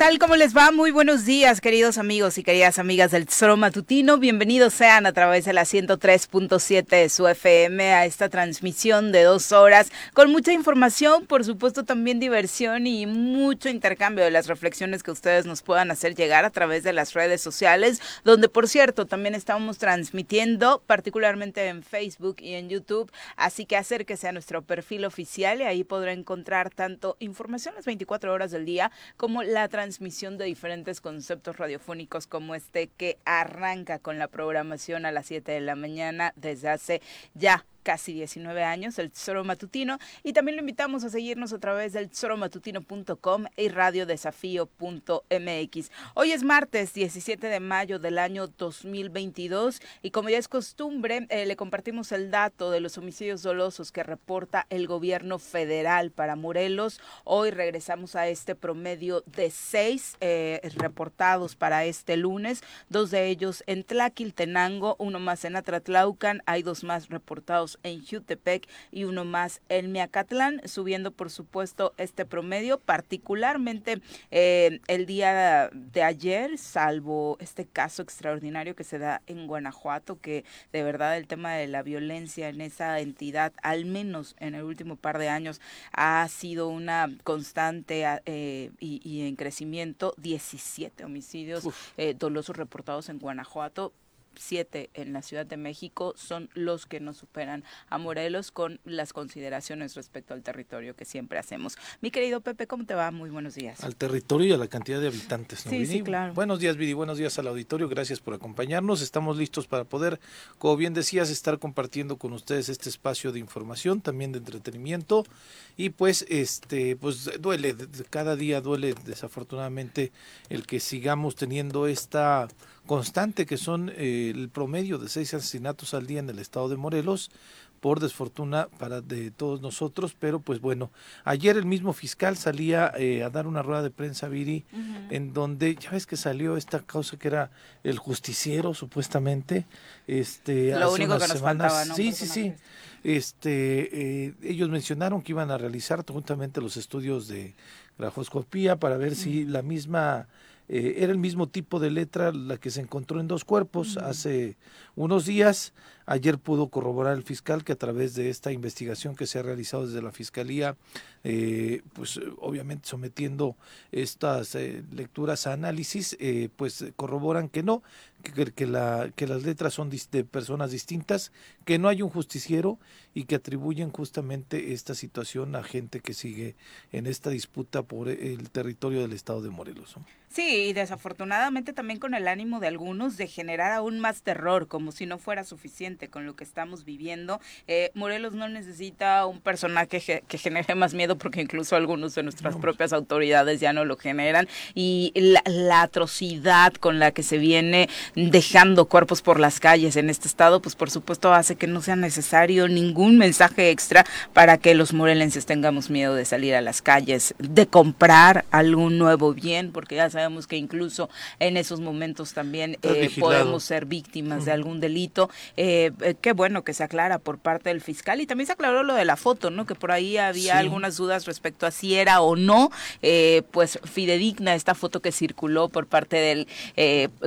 tal? ¿Cómo les va? Muy buenos días, queridos amigos y queridas amigas del Tesoro Matutino. Bienvenidos sean a través de la 103.7 de su FM a esta transmisión de dos horas con mucha información, por supuesto también diversión y mucho intercambio de las reflexiones que ustedes nos puedan hacer llegar a través de las redes sociales, donde por cierto también estamos transmitiendo, particularmente en Facebook y en YouTube. Así que acérquese a nuestro perfil oficial y ahí podrá encontrar tanto información las 24 horas del día como la transmisión de diferentes conceptos radiofónicos como este que arranca con la programación a las 7 de la mañana desde hace ya casi 19 años, el Tesoro Matutino, y también lo invitamos a seguirnos a través del tesoromatutino.com y radiodesafío.mx. Hoy es martes 17 de mayo del año 2022 y como ya es costumbre, eh, le compartimos el dato de los homicidios dolosos que reporta el gobierno federal para Morelos. Hoy regresamos a este promedio de seis eh, reportados para este lunes, dos de ellos en Tlaquiltenango, uno más en Atratlaucan, hay dos más reportados en Jutepec y uno más en Miacatlán, subiendo por supuesto este promedio, particularmente eh, el día de ayer, salvo este caso extraordinario que se da en Guanajuato, que de verdad el tema de la violencia en esa entidad, al menos en el último par de años, ha sido una constante eh, y, en crecimiento, 17 homicidios eh, dolosos reportados en Guanajuato siete en la Ciudad de México son los que nos superan a Morelos con las consideraciones respecto al territorio que siempre hacemos. Mi querido Pepe, ¿cómo te va? Muy buenos días. Al territorio y a la cantidad de habitantes. ¿no, sí, sí, claro. Buenos días, Vidi. Buenos días al auditorio. Gracias por acompañarnos. Estamos listos para poder, como bien decías, estar compartiendo con ustedes este espacio de información, también de entretenimiento. Y pues, este, pues duele, cada día duele desafortunadamente el que sigamos teniendo esta constante, que son eh, el promedio de seis asesinatos al día en el estado de Morelos, por desfortuna para de todos nosotros, pero pues bueno, ayer el mismo fiscal salía eh, a dar una rueda de prensa, Viri, en donde ya ves que salió esta causa que era el justiciero, supuestamente, este, Lo único que nos Faltaba, ¿no? Sí, sí, sí. Este, eh, ellos mencionaron que iban a realizar juntamente los estudios de grafoscopía para ver si la misma eh, era el mismo tipo de letra la que se encontró en dos cuerpos hace unos días. Ayer pudo corroborar el fiscal que a través de esta investigación que se ha realizado desde la Fiscalía, eh, pues obviamente sometiendo estas eh, lecturas a análisis, pues corroboran que no, que, que, la, que las letras son de personas distintas, que no hay un justiciero y que atribuyen justamente esta situación a gente que sigue en esta disputa por el territorio del estado de Morelos. Sí, y desafortunadamente también con el ánimo de algunos de generar aún más terror, como si no fuera suficiente con lo que estamos viviendo. Eh, Morelos no necesita un personaje que genere más miedo, porque incluso algunos de nuestras propias autoridades ya no lo generan. Y la, la atrocidad con la que se viene dejando cuerpos por las calles en este estado, pues por supuesto hace que no sea necesario ningún mensaje extra para que los morelenses tengamos miedo de salir a las calles, de comprar algún nuevo bien, porque ya sabemos que incluso en esos momentos también eh, podemos ser víctimas de algún delito. Eh, eh, qué bueno que se aclara por parte del fiscal y también se aclaró lo de la foto, ¿no? Que por ahí había algunas dudas respecto a si era o no, pues fidedigna esta foto que circuló por parte del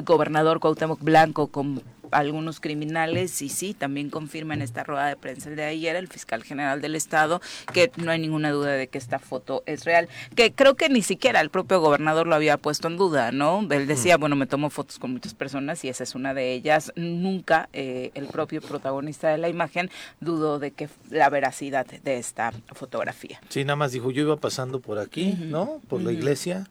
gobernador Cuauhtémoc Blanco con algunos criminales y sí, también confirma en esta rueda de prensa de ayer el fiscal general del estado que no hay ninguna duda de que esta foto es real, que creo que ni siquiera el propio gobernador lo había puesto en duda, ¿no? Él decía, mm. bueno, me tomo fotos con muchas personas y esa es una de ellas. Nunca eh, el propio protagonista de la imagen dudó de que la veracidad de esta fotografía. Sí, nada más dijo, yo iba pasando por aquí, ¿no? Por la iglesia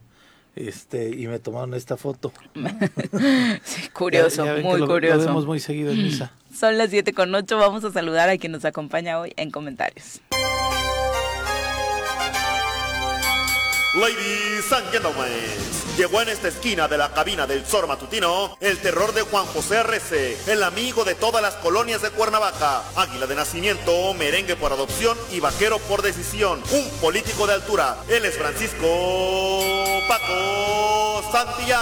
este y me tomaron esta foto. sí, curioso, muy curioso. Lo vemos muy seguido en misa. Son las 7 con 8, vamos a saludar a quien nos acompaña hoy en comentarios. Ladies and gentlemen, llegó en esta esquina de la cabina del Zor Matutino el terror de Juan José Arrece, el amigo de todas las colonias de Cuernavaca, águila de nacimiento, merengue por adopción y vaquero por decisión, un político de altura. Él es Francisco Paco Santillán.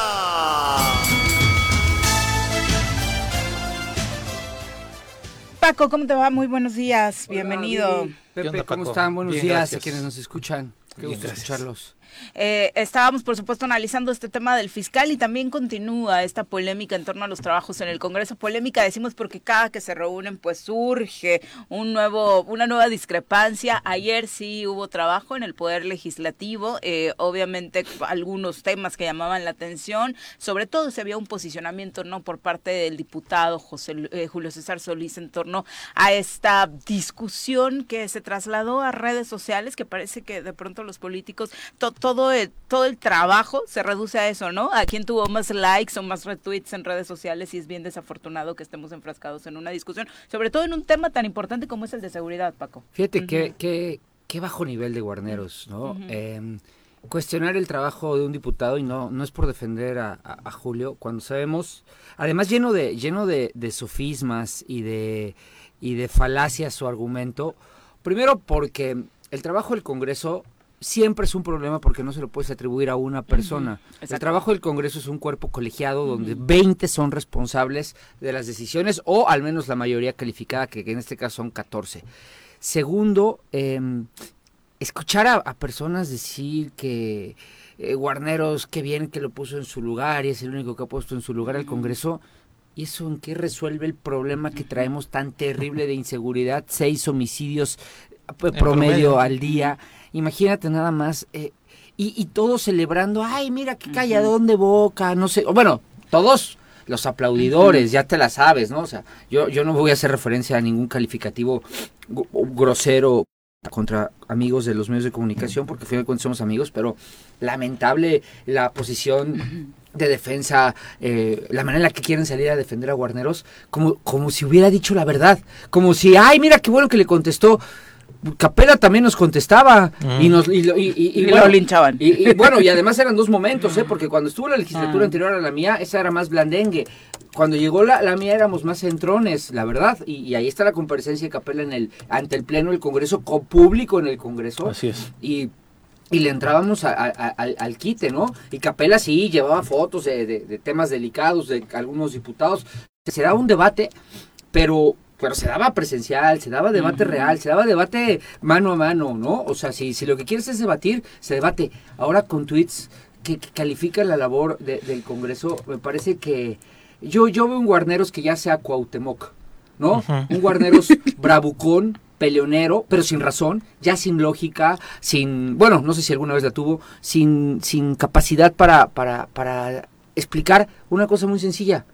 Paco, ¿cómo te va? Muy buenos días, bienvenido. Pepe, ¿cómo están? Buenos días a quienes nos escuchan. Qué gusto escucharlos. Eh, estábamos, por supuesto, analizando este tema del fiscal y también continúa esta polémica en torno a los trabajos en el Congreso. Polémica, decimos, porque cada que se reúnen, pues surge un nuevo, una nueva discrepancia. Ayer sí hubo trabajo en el Poder Legislativo, eh, obviamente algunos temas que llamaban la atención, sobre todo se había un posicionamiento no por parte del diputado José eh, Julio César Solís en torno a esta discusión que se trasladó a redes sociales, que parece que de pronto los políticos, todo, el, todo el trabajo se reduce a eso, ¿no? A quién tuvo más likes o más retweets en redes sociales y es bien desafortunado que estemos enfrascados en una discusión, sobre todo en un tema tan importante como es el de seguridad, Paco. Fíjate que, qué bajo nivel de guarneros, ¿no? Em, cuestionar el trabajo de un diputado y no no es por defender a, Julio cuando sabemos además lleno de lleno de, de, sofismas y de y de falacias su argumento primero porque el trabajo del Congreso siempre es un problema porque no se lo puedes atribuir a una persona. El trabajo del Congreso es un cuerpo colegiado donde 20 son responsables de las decisiones o al menos la mayoría calificada, que en este caso son 14. Segundo, em, escuchar a, personas decir que eh, Guarneros, qué bien que lo puso en su lugar y es el único que ha puesto en su lugar al Congreso. ¿Y eso en qué resuelve el problema que traemos tan terrible de inseguridad? Seis homicidios promedio, al día. Imagínate nada más. Eh, y, y todos celebrando, ay, mira qué calladón de boca, no sé. Bueno, todos los aplaudidores, ya te la sabes, ¿no? O sea, yo, yo no voy a hacer referencia a ningún calificativo grosero contra amigos de los medios de comunicación, porque al final cuentas somos amigos, pero lamentable la posición de defensa, eh, la manera en la que quieren salir a defender a Guarneros, como, como si hubiera dicho la verdad, como si, ay, mira qué bueno que le contestó. Capela también nos contestaba y nos y, lo linchaban. Y, bueno, y además eran dos momentos, ¿eh? porque cuando estuvo la legislatura ah. anterior a la mía, esa era más blandengue. Cuando llegó la, la mía éramos más centrones, la verdad, y, ahí está la comparecencia de Capela en el ante el pleno del Congreso, con público en el Congreso. Así es. Y y le entrábamos al, quite, ¿no? Y Capela sí llevaba fotos de, de, temas delicados de algunos diputados. Se daba un debate, pero pero se daba presencial, se daba debate real, se daba debate mano a mano, ¿no? O sea, si, si lo que quieres es debatir, se debate. Ahora con tweets que, califican la labor del Congreso, me parece que yo, yo veo un Guarneros que ya sea Cuauhtémoc, ¿no? Un Guarneros bravucón, peleonero, pero sin razón, ya sin lógica, sin, bueno, no sé si alguna vez la tuvo, sin, sin capacidad para, para, para explicar una cosa muy sencilla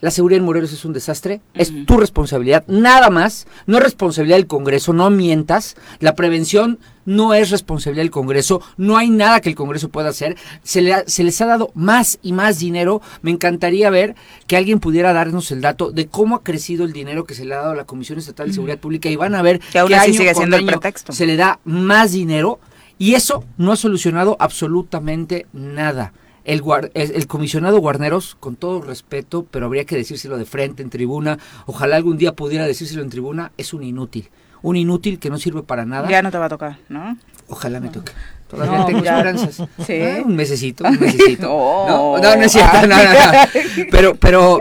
la seguridad en Morelos es un desastre, es tu responsabilidad, nada más, no es responsabilidad del Congreso, no mientas, la prevención no es responsabilidad del Congreso, no hay nada que el Congreso pueda hacer, se, le se les ha dado más y más dinero, me encantaría ver que alguien pudiera darnos el dato de cómo ha crecido el dinero que se le ha dado a la Comisión Estatal de Seguridad Pública y van a ver que, aún así sigue siendo el pretexto. se le da más dinero y eso no ha solucionado absolutamente nada. El, el comisionado Guarneros, con todo respeto, pero habría que decírselo de frente, en tribuna, ojalá algún día pudiera decírselo en tribuna, es un inútil. Un inútil que no sirve para nada. Ya no te va a tocar, ¿no? Ojalá me toque. Todavía tengo esperanzas. ¿Sí? Ah, un mesecito, un mesecito. no, no, no es cierto, Pero, pero,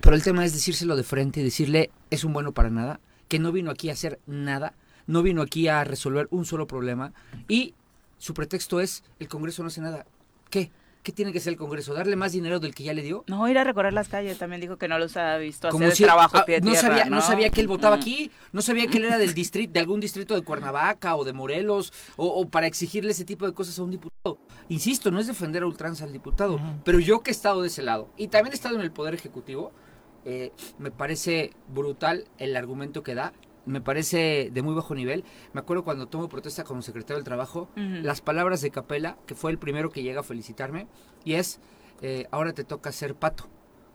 pero el tema es decírselo de frente y decirle, es un bueno para nada, que no vino aquí a hacer nada, no vino aquí a resolver un solo problema y su pretexto es, el Congreso no hace nada. ¿Qué? ¿Qué tiene que ser el Congreso? ¿Darle más dinero del que ya le dio? No, ir a recorrer las calles. También dijo que no los ha visto hacer el trabajo ah, no sabía, ¿no? sabía que él votaba aquí. No sabía que él era del distrito, de algún distrito de Cuernavaca o de Morelos. O, para exigirle ese tipo de cosas a un diputado. Insisto, no es defender a ultranza al diputado. Pero yo que he estado de ese lado y también he estado en el Poder Ejecutivo, eh, me parece brutal el argumento que da me parece de muy bajo nivel. Me acuerdo cuando tomo protesta como secretario del Trabajo, las palabras de Capela, que fue el primero que llega a felicitarme, y es, eh, ahora te toca ser pato.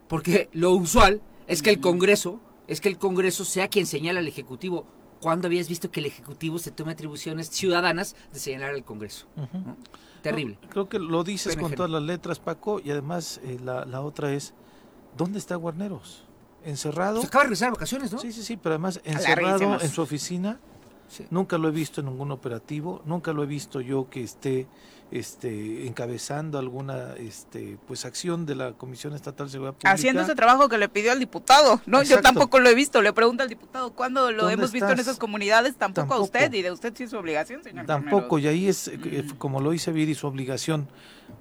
Porque lo usual es que el Congreso, es que el Congreso sea quien señala al Ejecutivo. ¿Cuándo habías visto que el Ejecutivo se tome atribuciones ciudadanas de señalar al Congreso? Terrible. creo que lo dices con todas las letras, Paco, y además eh, la, la otra es, ¿dónde está Guarneros? Encerrado. Se acaba de regresar de vacaciones, ¿no? Sí, sí, sí, pero además encerrado en su oficina Nunca lo he visto en ningún operativo, nunca lo he visto yo que esté este, encabezando alguna este, pues acción de la Comisión Estatal de Seguridad Pública. Haciendo ese trabajo que le pidió al diputado, ¿no? Yo tampoco lo he visto, le pregunto al diputado, ¿cuándo lo hemos visto en esas comunidades? Tampoco, a usted, y de usted sí es su obligación, señor. Tampoco, y ahí es, eh, mm. como lo dice Viri, su obligación.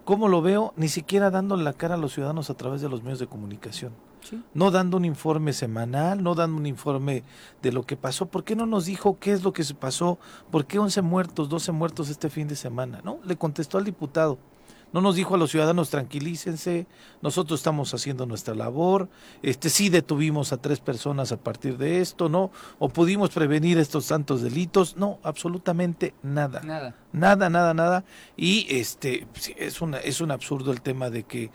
¿Cómo lo veo? Ni siquiera dando la cara a los ciudadanos a través de los medios de comunicación. No dando un informe semanal, no dando un informe de lo que pasó. ¿Por qué no nos dijo qué es lo que se pasó? ¿Por qué 11 muertos, 12 muertos este fin de semana? ¿No? Le contestó al diputado. No nos dijo a los ciudadanos tranquilícense, nosotros estamos haciendo nuestra labor, este sí detuvimos a tres personas a partir de esto, ¿no? O pudimos prevenir estos tantos delitos, no, absolutamente nada. Nada. Nada, nada, nada. Y este es una es un absurdo el tema de que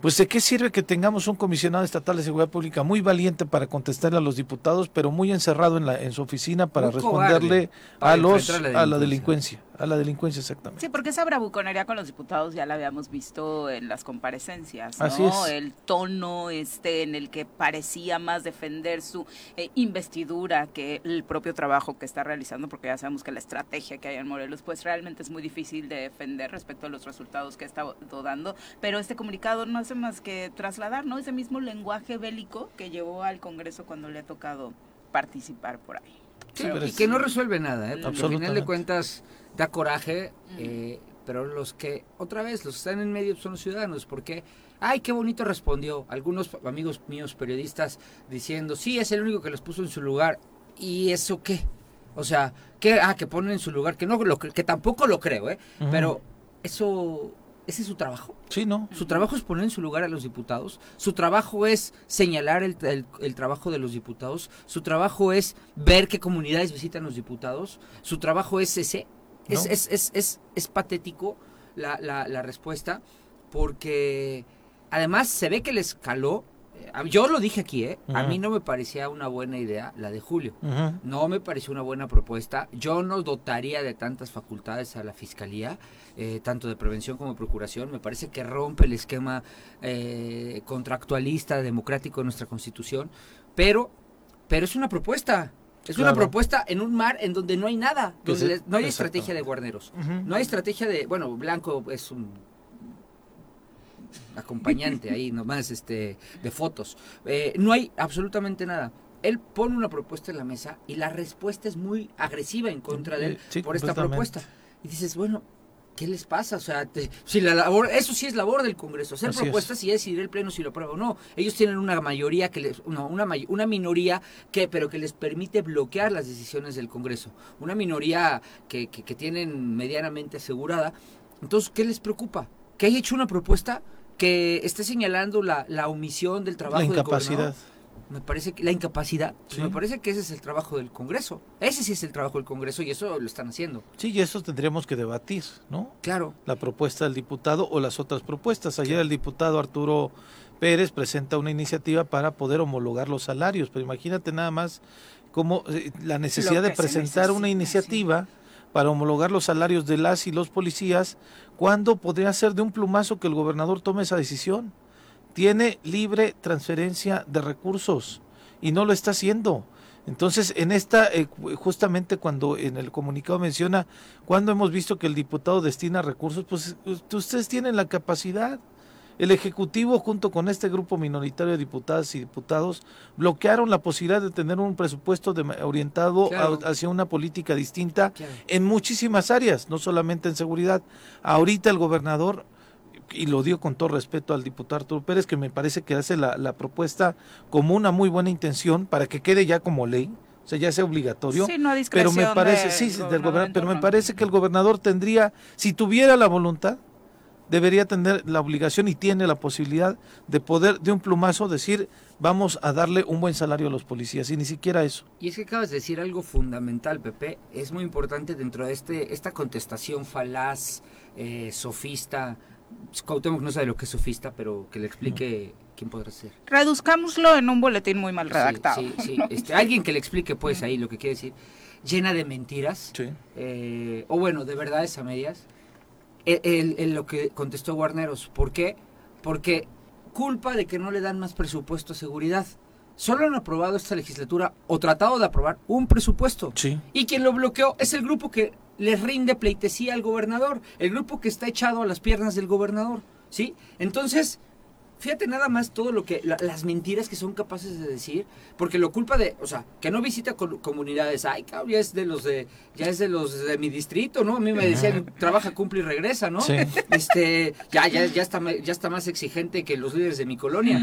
pues de qué sirve que tengamos un comisionado estatal de seguridad pública muy valiente para contestarle a los diputados, pero muy encerrado en, la, en su oficina para responderle a los a la delincuencia a la delincuencia exactamente. Sí, porque esa bravuconería con los diputados ya la habíamos visto en las comparecencias, ¿no? Así es. El tono este en el que parecía más defender su eh, investidura que el propio trabajo que está realizando, porque ya sabemos que la estrategia que hay en Morelos, pues realmente es muy difícil de defender respecto a los resultados que ha estado dando, pero este comunicado no hace más que trasladar, ¿no? Ese mismo lenguaje bélico que llevó al Congreso cuando le ha tocado participar por ahí. Sí, y que no resuelve nada, ¿eh? porque al final de cuentas da coraje, eh, pero los que, otra vez, los que están en medio son los ciudadanos, porque, ay, qué bonito respondió. Algunos amigos míos periodistas diciendo, sí, es el único que los puso en su lugar. ¿Y eso qué? O sea, que, ah, que ponen en su lugar, que, no, lo, que tampoco lo creo, ¿eh? Pero eso ese es su trabajo. Sí, ¿no? Su trabajo es poner en su lugar a los diputados. Su trabajo es señalar el, el, trabajo de los diputados. Su trabajo es ver qué comunidades visitan los diputados. Su trabajo es ese. Es, es, es, es, es, patético la, la, la, respuesta porque además se ve que les caló. Eh, yo lo dije aquí, ¿eh? A mí no me parecía una buena idea la de Julio. No me pareció una buena propuesta. Yo no dotaría de tantas facultades a la fiscalía, eh, tanto de prevención como de procuración. Me parece que rompe el esquema eh, contractualista, democrático de nuestra constitución. Pero, pero es una propuesta. Es una propuesta en un mar en donde no hay nada, no hay estrategia de guarneros, no hay estrategia de, bueno, Blanco es un acompañante ahí nomás este de fotos, eh, no hay absolutamente nada. Él pone una propuesta en la mesa y la respuesta es muy agresiva en contra de él por esta propuesta. Y dices, bueno, ¿Qué les pasa? O sea, si la labor, eso sí es labor del Congreso, hacer propuestas y decidir el Pleno si lo aprueba o no. Ellos tienen una mayoría que les, no, una, una minoría que, pero que les permite bloquear las decisiones del Congreso. Una minoría que, que, tienen medianamente asegurada. Entonces, ¿qué les preocupa? Que haya hecho una propuesta que esté señalando la, la omisión del trabajo la incapacidad me parece que la incapacidad, me parece que ese es el trabajo del Congreso. Ese sí es el trabajo del Congreso y eso lo están haciendo. Sí, y eso tendríamos que debatir, ¿no? Claro. La propuesta del diputado o las otras propuestas. Ayer el diputado Arturo Pérez presenta una iniciativa para poder homologar los salarios, pero imagínate nada más cómo eh, la necesidad de presentar una iniciativa para homologar los salarios de las y los policías, cuando podría ser de un plumazo que el gobernador tome esa decisión tiene libre transferencia de recursos y no lo está haciendo. Entonces, en esta, eh, justamente cuando en el comunicado menciona, cuando hemos visto que el diputado destina recursos, pues ustedes tienen la capacidad. El Ejecutivo, junto con este grupo minoritario de diputadas y diputados, bloquearon la posibilidad de tener un presupuesto orientado hacia una política distinta en muchísimas áreas, no solamente en seguridad. Ahorita el gobernador y lo digo con todo respeto al diputado Arturo Pérez, que me parece que hace la, la propuesta como una muy buena intención para que quede ya como ley, o sea, ya sea obligatorio. Sí, no pero me parece, sí, del gobernador, pero me parece que el gobernador tendría, si tuviera la voluntad, debería tener la obligación y tiene la posibilidad de poder de un plumazo decir vamos a darle un buen salario a los policías y ni siquiera eso. Y es que acabas de decir algo fundamental, Pepe, es muy importante dentro de este esta contestación falaz, eh, sofista, Cuauhtémoc no sabe lo que es sofista, pero que le explique quién podrá ser. Reduzcámoslo en un boletín muy mal redactado. Sí, sí, este, alguien que le explique pues ahí lo que quiere decir. Llena de mentiras. Eh, o bueno, de verdades a medias. En lo que contestó Guarneros. ¿Por qué? Porque culpa de que no le dan más presupuesto a seguridad. Solo han aprobado esta legislatura o tratado de aprobar un presupuesto. Sí. Y quien lo bloqueó es el grupo que les rinde pleitesía al gobernador, el grupo que está echado a las piernas del gobernador, ¿sí? Entonces, fíjate nada más todo lo que la- las mentiras que son capaces de decir, porque lo culpa de, o sea, que no visita co- comunidades, ay, cabrón, ya es de los de ya es de los de mi distrito, ¿no? A mí me decían, trabaja, cumple y regresa, ¿no? Sí. Este, ya ya ya está ya está más exigente que los líderes de mi colonia.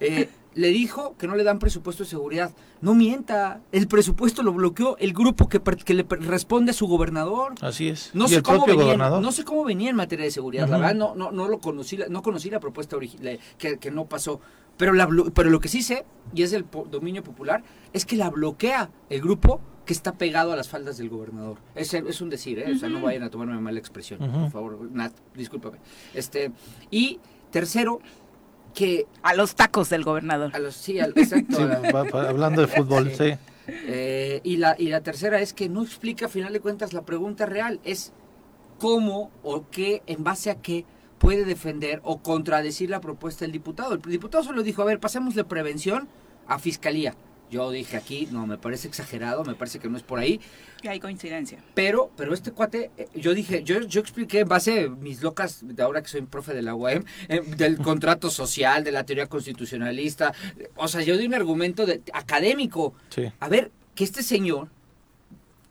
Eh, le dijo que no le dan presupuesto de seguridad. No mienta, el presupuesto lo bloqueó el grupo que, que le responde a su gobernador. Así es. No y sé el cómo propio venía, gobernador. no sé cómo venía en materia de seguridad, la verdad no no no lo conocí, la- no conocí la propuesta original que, que no pasó, pero la blo- pero lo que sí sé y es po- dominio popular es que la bloquea el grupo que está pegado a las faldas del gobernador. Es, es un decir, ¿eh? o sea, no vayan a tomarme mala expresión, por favor, Nat, discúlpame. Este, y tercero que A los tacos del gobernador. a los sí, al- exacto, Sí, a la- va- va- hablando de fútbol, Sí. sí. eh, y, la, y la tercera es que no explica a final de cuentas la pregunta real, es cómo o qué, en base a qué puede defender o contradecir la propuesta del diputado. El diputado solo dijo, a ver, pasemos de prevención a fiscalía. Yo dije aquí, no, me parece exagerado, me parece que no es por ahí, Y hay coincidencia. pero, pero este cuate, eh, yo dije, yo, yo expliqué en base a mis locas, de ahora que soy profe de la UAM, eh, del contrato social, de la teoría constitucionalista, eh, o sea, yo di un argumento de, académico, Sí. a ver, que este señor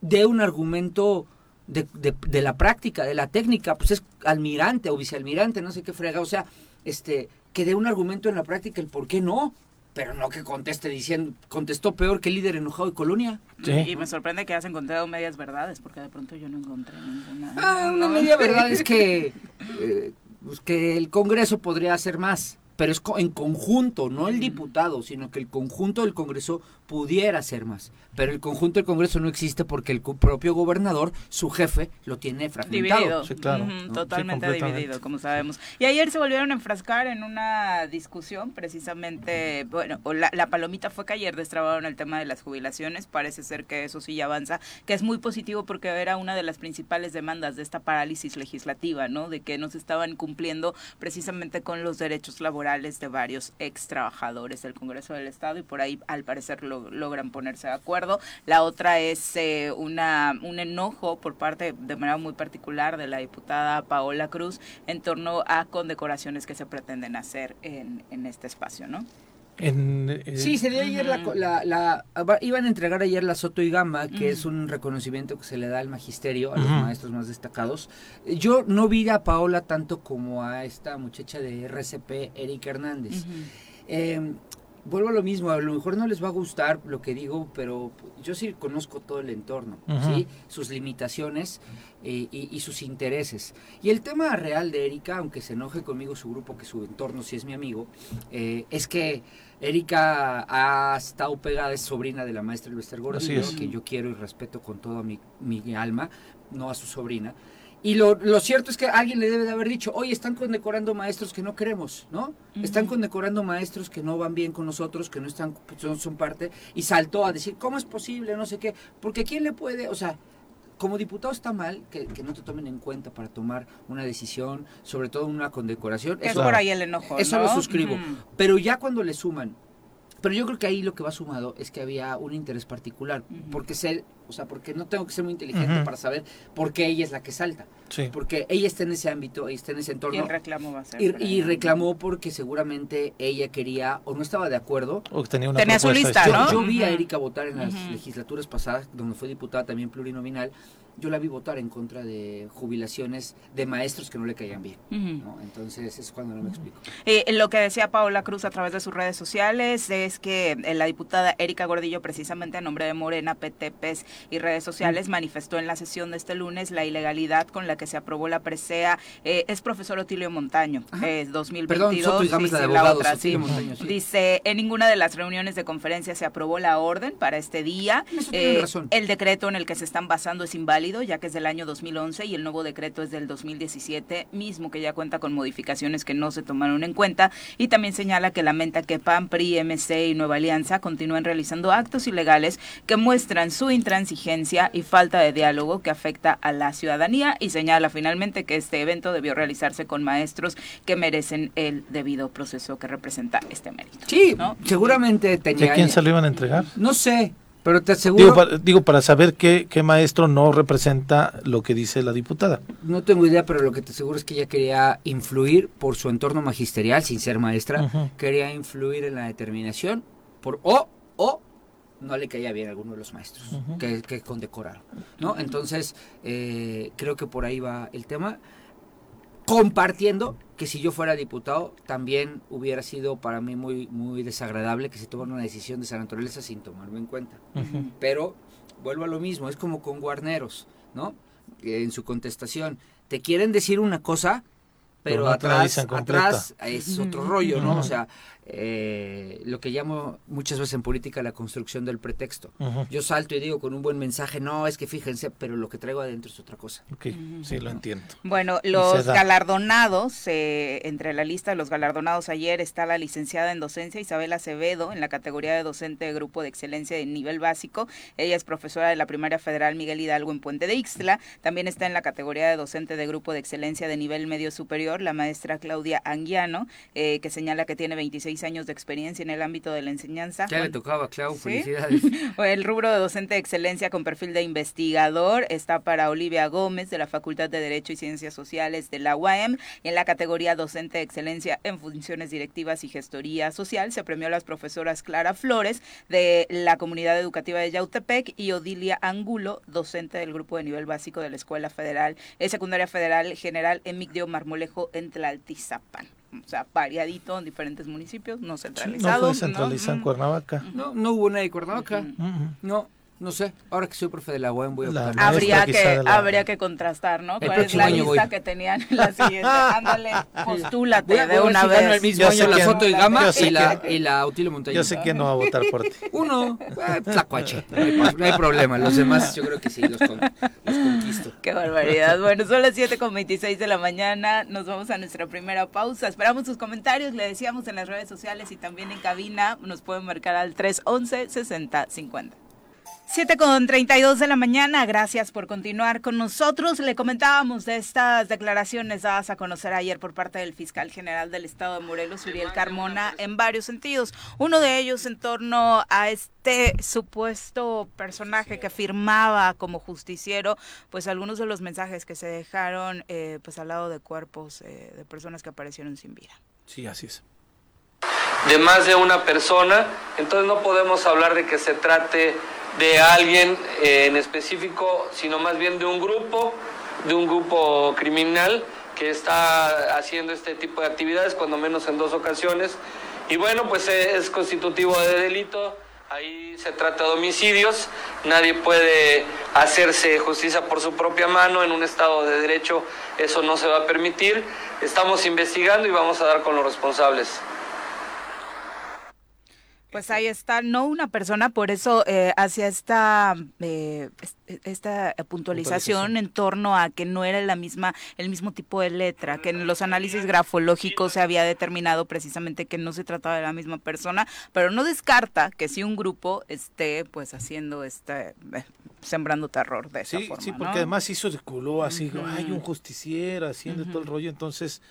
dé un argumento de, de- de la práctica, de la técnica, pues es almirante o vicealmirante, no sé qué frega, o sea, este, que dé un argumento en la práctica el por qué no, pero no que conteste diciendo, contestó peor que el líder enojado de Colonia. Sí. Y me sorprende que has encontrado medias verdades, porque de pronto yo no encontré ninguna. Ah, una No. media verdad es que, eh, pues que el Congreso podría hacer más, pero es co- en conjunto, no el diputado, sino que el conjunto del Congreso pudiera hacer más. Pero el conjunto del Congreso no existe porque el propio gobernador, su jefe, lo tiene fragmentado. Dividido. Sí, claro. Totalmente dividido, como sabemos. Y ayer se volvieron a enfrascar en una discusión, precisamente, bueno, o la, la palomita fue que ayer destrabaron el tema de las jubilaciones. Parece ser que eso sí ya avanza, que es muy positivo porque era una de las principales demandas de esta parálisis legislativa, ¿no? De que no se estaban cumpliendo precisamente con los derechos laborales de varios ex trabajadores del Congreso del Estado y por ahí al parecer lo- logran ponerse de acuerdo. La otra es eh, una un enojo por parte de manera muy particular de la diputada Paola Cruz en torno a condecoraciones que se pretenden hacer en, en este espacio, ¿no? En, eh, Sí, se dio ayer la, la, la- va- iban a entregar ayer la Soto y Gama, que es un reconocimiento que se le da al magisterio, a los maestros más destacados. Yo no vi a Paola tanto como a esta muchacha de RCP, Erika Hernández. Eh, vuelvo a lo mismo, a lo mejor no les va a gustar lo que digo, pero yo sí conozco todo el entorno. ¿sí? sus limitaciones eh, y, y sus intereses. Y el tema real de Erika, aunque se enoje conmigo su grupo, que su entorno sí es mi amigo, eh, es que Erika ha estado pegada, es sobrina de la maestra Elvester Gordillo, que yo quiero y respeto con toda mi, mi alma, no a su sobrina. Y lo, lo cierto es que alguien le debe de haber dicho, oye, están condecorando maestros que no queremos, ¿no? Están condecorando maestros que no van bien con nosotros, que no están, pues, son, son parte, y saltó a decir, ¿cómo es posible? No sé qué, porque ¿quién le puede? O sea, como diputado está mal que, que no te tomen en cuenta para tomar una decisión, sobre todo una condecoración. Es Eso, por ahí el enojo, eso ¿no? lo suscribo. Pero ya cuando le suman, pero yo creo que ahí lo que va sumado es que había un interés particular, Ujú. porque ser, o sea, porque no tengo que ser muy inteligente para saber por qué ella es la que salta, sí. porque ella está en ese ámbito, ella está en ese Y entorno. el reclamo va a ser. Y, y reclamó porque seguramente ella quería o no estaba de acuerdo. O que tenía una Tenía su lista, Yo, ¿no? yo vi a. Erika votar en las legislaturas pasadas, donde fue diputada también plurinominal. Yo la vi votar en contra de jubilaciones de maestros que no le caían bien. ¿no? Entonces es cuando no me explico. Eh, lo que decía Paola Cruz a través de sus redes sociales es que eh, la diputada Erika Gordillo, precisamente a nombre de Morena, PT, PES y redes sociales, manifestó en la sesión de este lunes la ilegalidad con la que se aprobó la presea. Eh, es profesor Otilio Montaño, es 2022. Perdón, es la otra, sí. Montaño, sí. Dice, en ninguna de las reuniones de conferencia se aprobó la orden para este día. Eso tienen Eh, razón. el decreto en el que se están basando es inválido válido, ya que es del año 2011 y el nuevo decreto es del 2017, mismo que ya cuenta con modificaciones que no se tomaron en cuenta. Y también señala que lamenta que PAN, PRI, MC y Nueva Alianza continúen realizando actos ilegales que muestran su intransigencia y falta de diálogo que afecta a la ciudadanía y señala finalmente que este evento debió realizarse con maestros que merecen el debido proceso que representa este mérito. Sí, ¿no? seguramente tenía... ¿De quién se lo iban a entregar? No sé, pero te aseguro... Digo para, digo, para saber qué, qué maestro no representa lo que dice la diputada. No tengo idea, pero lo que te aseguro es que ella quería influir por su entorno magisterial, sin ser maestra, quería influir en la determinación, por o, o no le caía bien a alguno de los maestros que, que condecoraron, ¿no? Entonces, eh, creo que por ahí va el tema. Compartiendo que si yo fuera diputado, también hubiera sido para mí muy, muy desagradable que se tomara una decisión de esa naturaleza sin tomarme en cuenta. Pero vuelvo a lo mismo, es como con Guarneros, ¿no? En su contestación, te quieren decir una cosa, pero, no atrás, atrás es otro rollo, ¿no? O sea, eh, lo que llamo muchas veces en política la construcción del pretexto. Yo salto y digo con un buen mensaje, no, es que fíjense, pero lo que traigo adentro es otra cosa. Ok, sí, lo entiendo. Bueno, los galardonados, eh, entre la lista de los galardonados ayer está la licenciada en docencia Isabel Acevedo en la categoría de docente de grupo de excelencia de nivel básico. Ella es profesora de la primaria federal Miguel Hidalgo en Puente de Ixtla. También está en la categoría de docente de grupo de excelencia de nivel medio superior la maestra Claudia Anguiano, eh, que señala que tiene 26 años de experiencia en el ámbito de la enseñanza. Ya le tocaba, Clau, ¿Sí? felicidades. el rubro de docente de excelencia con perfil de investigador está para Olivia Gómez de la Facultad de Derecho y Ciencias Sociales de la UAM. En la categoría docente de excelencia en funciones directivas y gestoría social se premió a las profesoras Clara Flores de la comunidad educativa de Yautepec y Odilia Angulo, docente del grupo de nivel básico de la Escuela Federal, eh, Secundaria Federal General Emigdio Marmolejo en Tlaltizapan. O sea, variadito en diferentes municipios, no Sí, centralizado. no fue centralizado en. Cuernavaca. No, no hubo nadie de Cuernavaca. No, no sé. Ahora que soy profe de la UAM voy a La habría que de la- habría que contrastar, ¿no? El ¿Cuál es la lista voy. que tenían en la siguiente? Ándale, postúlate Voy a, voy de una vez. gano el mismo Ya año sé la quién. Soto y Gama Yo sé y la, quién. y la Autilio Montaño. Yo sé quién no va a votar por ti. Uno, eh, Tlacuache. No hay, no hay problema. Los demás yo creo que sí, los, con- los conquisto. Qué barbaridad. Bueno, son las 7 con 26 de la mañana. Nos vamos a nuestra primera pausa. Esperamos sus comentarios. Le decíamos en las redes sociales y también en cabina. Nos pueden marcar al 311-6050. 7 con 32 de la mañana, gracias por continuar con nosotros. Le comentábamos de estas declaraciones dadas a conocer ayer por parte del fiscal general del estado de Morelos, Uriel Carmona, en varios sentidos. Uno de ellos en torno a este supuesto personaje que firmaba como justiciero, pues algunos de los mensajes que se dejaron eh, pues al lado de cuerpos eh, de personas que aparecieron sin vida. Sí, así es. De más de una persona, entonces no podemos hablar de que se trate de alguien eh, en específico, sino más bien de un grupo, de un grupo criminal que está haciendo este tipo de actividades, cuando menos en dos ocasiones. Y bueno, pues eh, es constitutivo de delito, ahí se trata de homicidios, nadie puede hacerse justicia por su propia mano, en un Estado de Derecho eso no se va a permitir. Estamos investigando y vamos a dar con los responsables. Pues ahí está, no una persona, por eso eh, hacia esta eh, es- esta puntualización, Puntualización. en torno a que no era la misma el mismo tipo de letra, que en los análisis grafológicos se había determinado precisamente que no se trataba de la misma persona, pero no descarta que si un grupo esté pues haciendo este eh, sembrando terror de esa Sí, forma, sí, ¿no? porque además sí circuló así, Ujú. hay un justiciero haciendo todo el rollo, entonces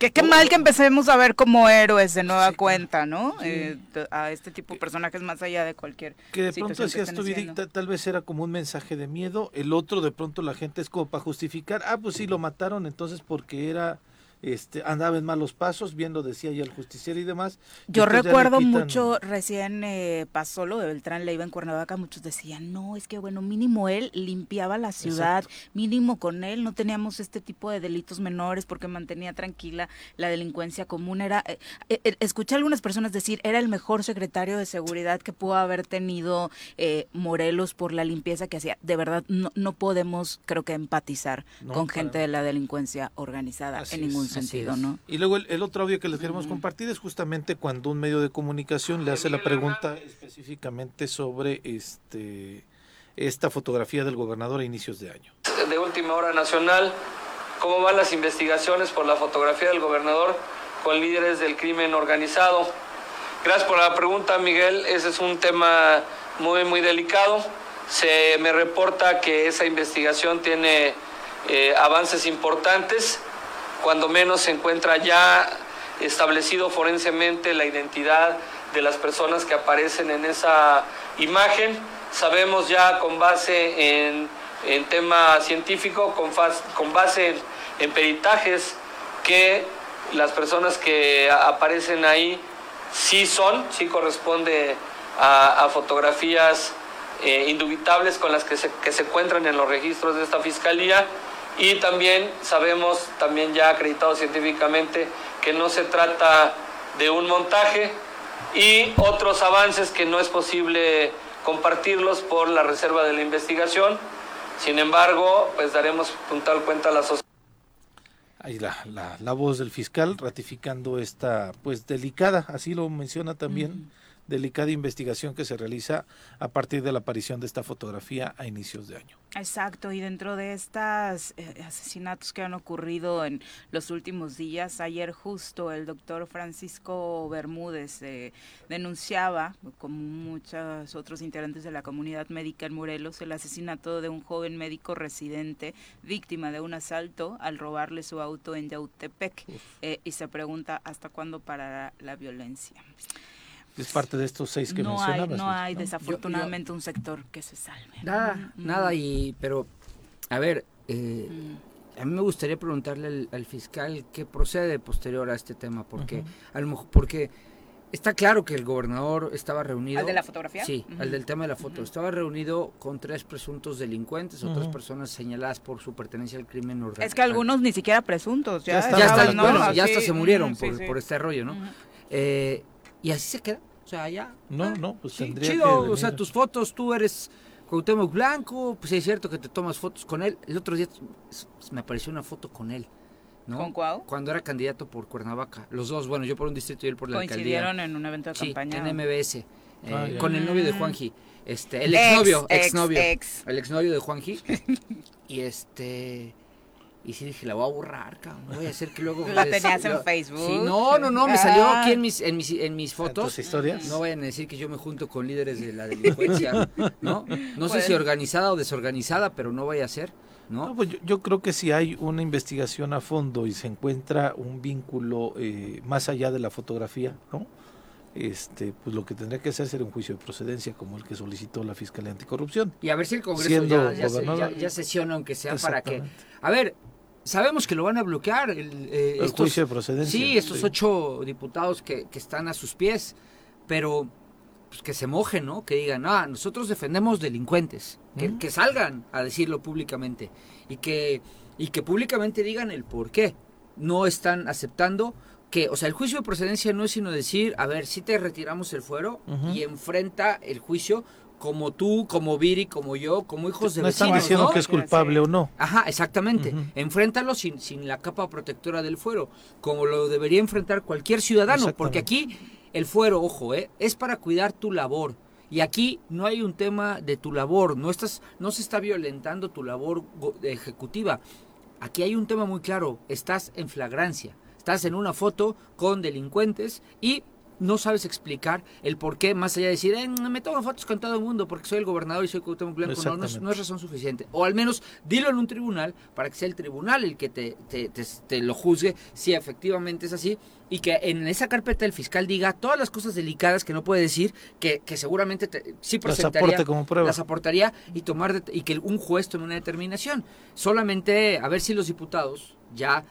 Que qué mal que empecemos a ver como héroes de nueva Sí, cuenta, ¿no? Sí. Eh, a este tipo de personajes más allá de cualquier que de pronto decías tú, tal vez era como un mensaje de miedo, el otro de pronto la gente es como para justificar, ah, pues sí, lo mataron entonces porque era, este, andaba en malos pasos, bien lo decía ya el justiciero y demás. Yo le recuerdo quitan- mucho, recién eh, pasó lo de Beltrán Leiva en Cuernavaca, muchos decían, no, es que bueno, mínimo él limpiaba la ciudad, mínimo con él no teníamos este tipo de delitos menores porque mantenía tranquila la delincuencia común. Era, eh, eh, eh, escuché a algunas personas decir, era el mejor secretario de seguridad que pudo haber tenido eh, Morelos por la limpieza que hacía. De verdad, no, no podemos, creo que, empatizar No, con gente de la delincuencia organizada Así en ningún sentido. ¿no? Y luego el, el otro audio que les queremos compartir es justamente cuando un medio de comunicación le hace la pregunta específicamente sobre este esta fotografía del gobernador a inicios de año. De última hora nacional, ¿cómo van las investigaciones por la fotografía del gobernador con líderes del crimen organizado? Gracias por la pregunta, Miguel. Ese es un tema muy, muy delicado. Se me reporta que esa investigación tiene eh, avances importantes. Cuando menos se encuentra ya establecido forensemente la identidad de las personas que aparecen en esa imagen. Sabemos ya con base en, en tema científico, con, con base en, peritajes, que las personas que aparecen ahí sí son, sí corresponde a, fotografías eh, indubitables con las que se, que se encuentran en los registros de esta fiscalía y también sabemos, también ya acreditado científicamente, que no se trata de un montaje y otros avances que no es posible compartirlos por la reserva de la investigación. Sin embargo, pues daremos puntual cuenta a la sociedad. Ahí la, la, la, voz del fiscal ratificando esta pues delicada, así lo menciona también, delicada investigación que se realiza a partir de la aparición de esta fotografía a inicios de año. Exacto, y dentro de estos eh, asesinatos que han ocurrido en los últimos días, ayer justo el doctor Francisco Bermúdez eh, denunciaba, como muchos otros integrantes de la comunidad médica en Morelos, el asesinato de un joven médico residente víctima de un asalto al robarle su auto en Yautepec eh, y se pregunta hasta cuándo parará la violencia. Es parte de estos seis que no mencionabas. Hay, no hay desafortunadamente un sector que se salve. Nada, nada, y pero, a ver, eh, a mí me gustaría preguntarle al, fiscal qué procede posterior a este tema, porque, a lo mejor, porque está claro que el gobernador estaba reunido. ¿Al de la fotografía? Sí, al del tema de la foto. Estaba reunido con tres presuntos delincuentes, otras personas señaladas por su pertenencia al crimen organizado. Es que algunos ni siquiera presuntos, ya, ya, está, bueno, ya hasta se murieron por, por este rollo, ¿no? Eh, y así se queda. O sea, ya. No, ah, no, pues sí, chido, o sea, tus fotos, tú eres Cuauhtémoc Blanco, pues es cierto que te tomas fotos con él. El otro día me apareció una foto con él. ¿no? ¿Con cuál? Cuando era candidato por Cuernavaca. Los dos, bueno, yo por un distrito y él por la alcaldía. Coincidieron en un evento de sí, campaña. en MBS. Eh, ah, con el novio de Juanji. Este, el exnovio, ex, exnovio. Ex. El exnovio de Juanji. y este y sí dije, la voy a borrar, cabrón. No voy a hacer que luego. ¿La tenías en Facebook? Sí, no, no, no. Me salió aquí en mis, en mis, en mis fotos. historias? No vayan a decir que yo me junto con líderes de la delincuencia. ¿No? No sé si organizada o desorganizada, pero no vaya a ser. ¿no? pues yo, creo que si hay una investigación a fondo y se encuentra un vínculo eh, más allá de la fotografía, ¿no? este, pues lo que tendría que hacer sería un juicio de procedencia como el que solicitó la Fiscalía Anticorrupción. Y a ver si el Congreso ya, ya, ya, sesiona, aunque sea para que... A ver, sabemos que lo van a bloquear. El, eh, juicio de procedencia. Sí, estos ocho diputados que, que, están a sus pies, pero pues, que se mojen, ¿no? Que digan, ah, nosotros defendemos delincuentes, que, que, salgan a decirlo públicamente y que, y que públicamente digan el por qué no están aceptando que, o sea, el juicio de procedencia no es sino decir, a ver, si te retiramos el fuero y enfrenta el juicio como tú, como Viri, como yo, como hijos de no vecinos. No están diciendo que es culpable o no. Ajá, exactamente. Enfréntalo sin, sin la capa protectora del fuero, como lo debería enfrentar cualquier ciudadano, porque aquí el fuero, ojo, eh, es para cuidar tu labor. Y aquí no hay un tema de tu labor, no estás, no se está violentando tu labor ejecutiva. Aquí hay un tema muy claro, estás en flagrancia, estás en una foto con delincuentes y no sabes explicar el por qué, más allá de decir, eh, me tomo fotos con todo el mundo porque soy el gobernador y soy Cuauhtémoc Blanco, no, no es, no, es, razón suficiente. O al menos dilo en un tribunal para que sea el tribunal el que te, te, te, lo juzgue si efectivamente es así y que en esa carpeta el fiscal diga todas las cosas delicadas que no puede decir, que, que seguramente te, sí presentaría, como prueba. las aportaría y tomar y que un juez tome una determinación. Solamente a ver si los diputados ya,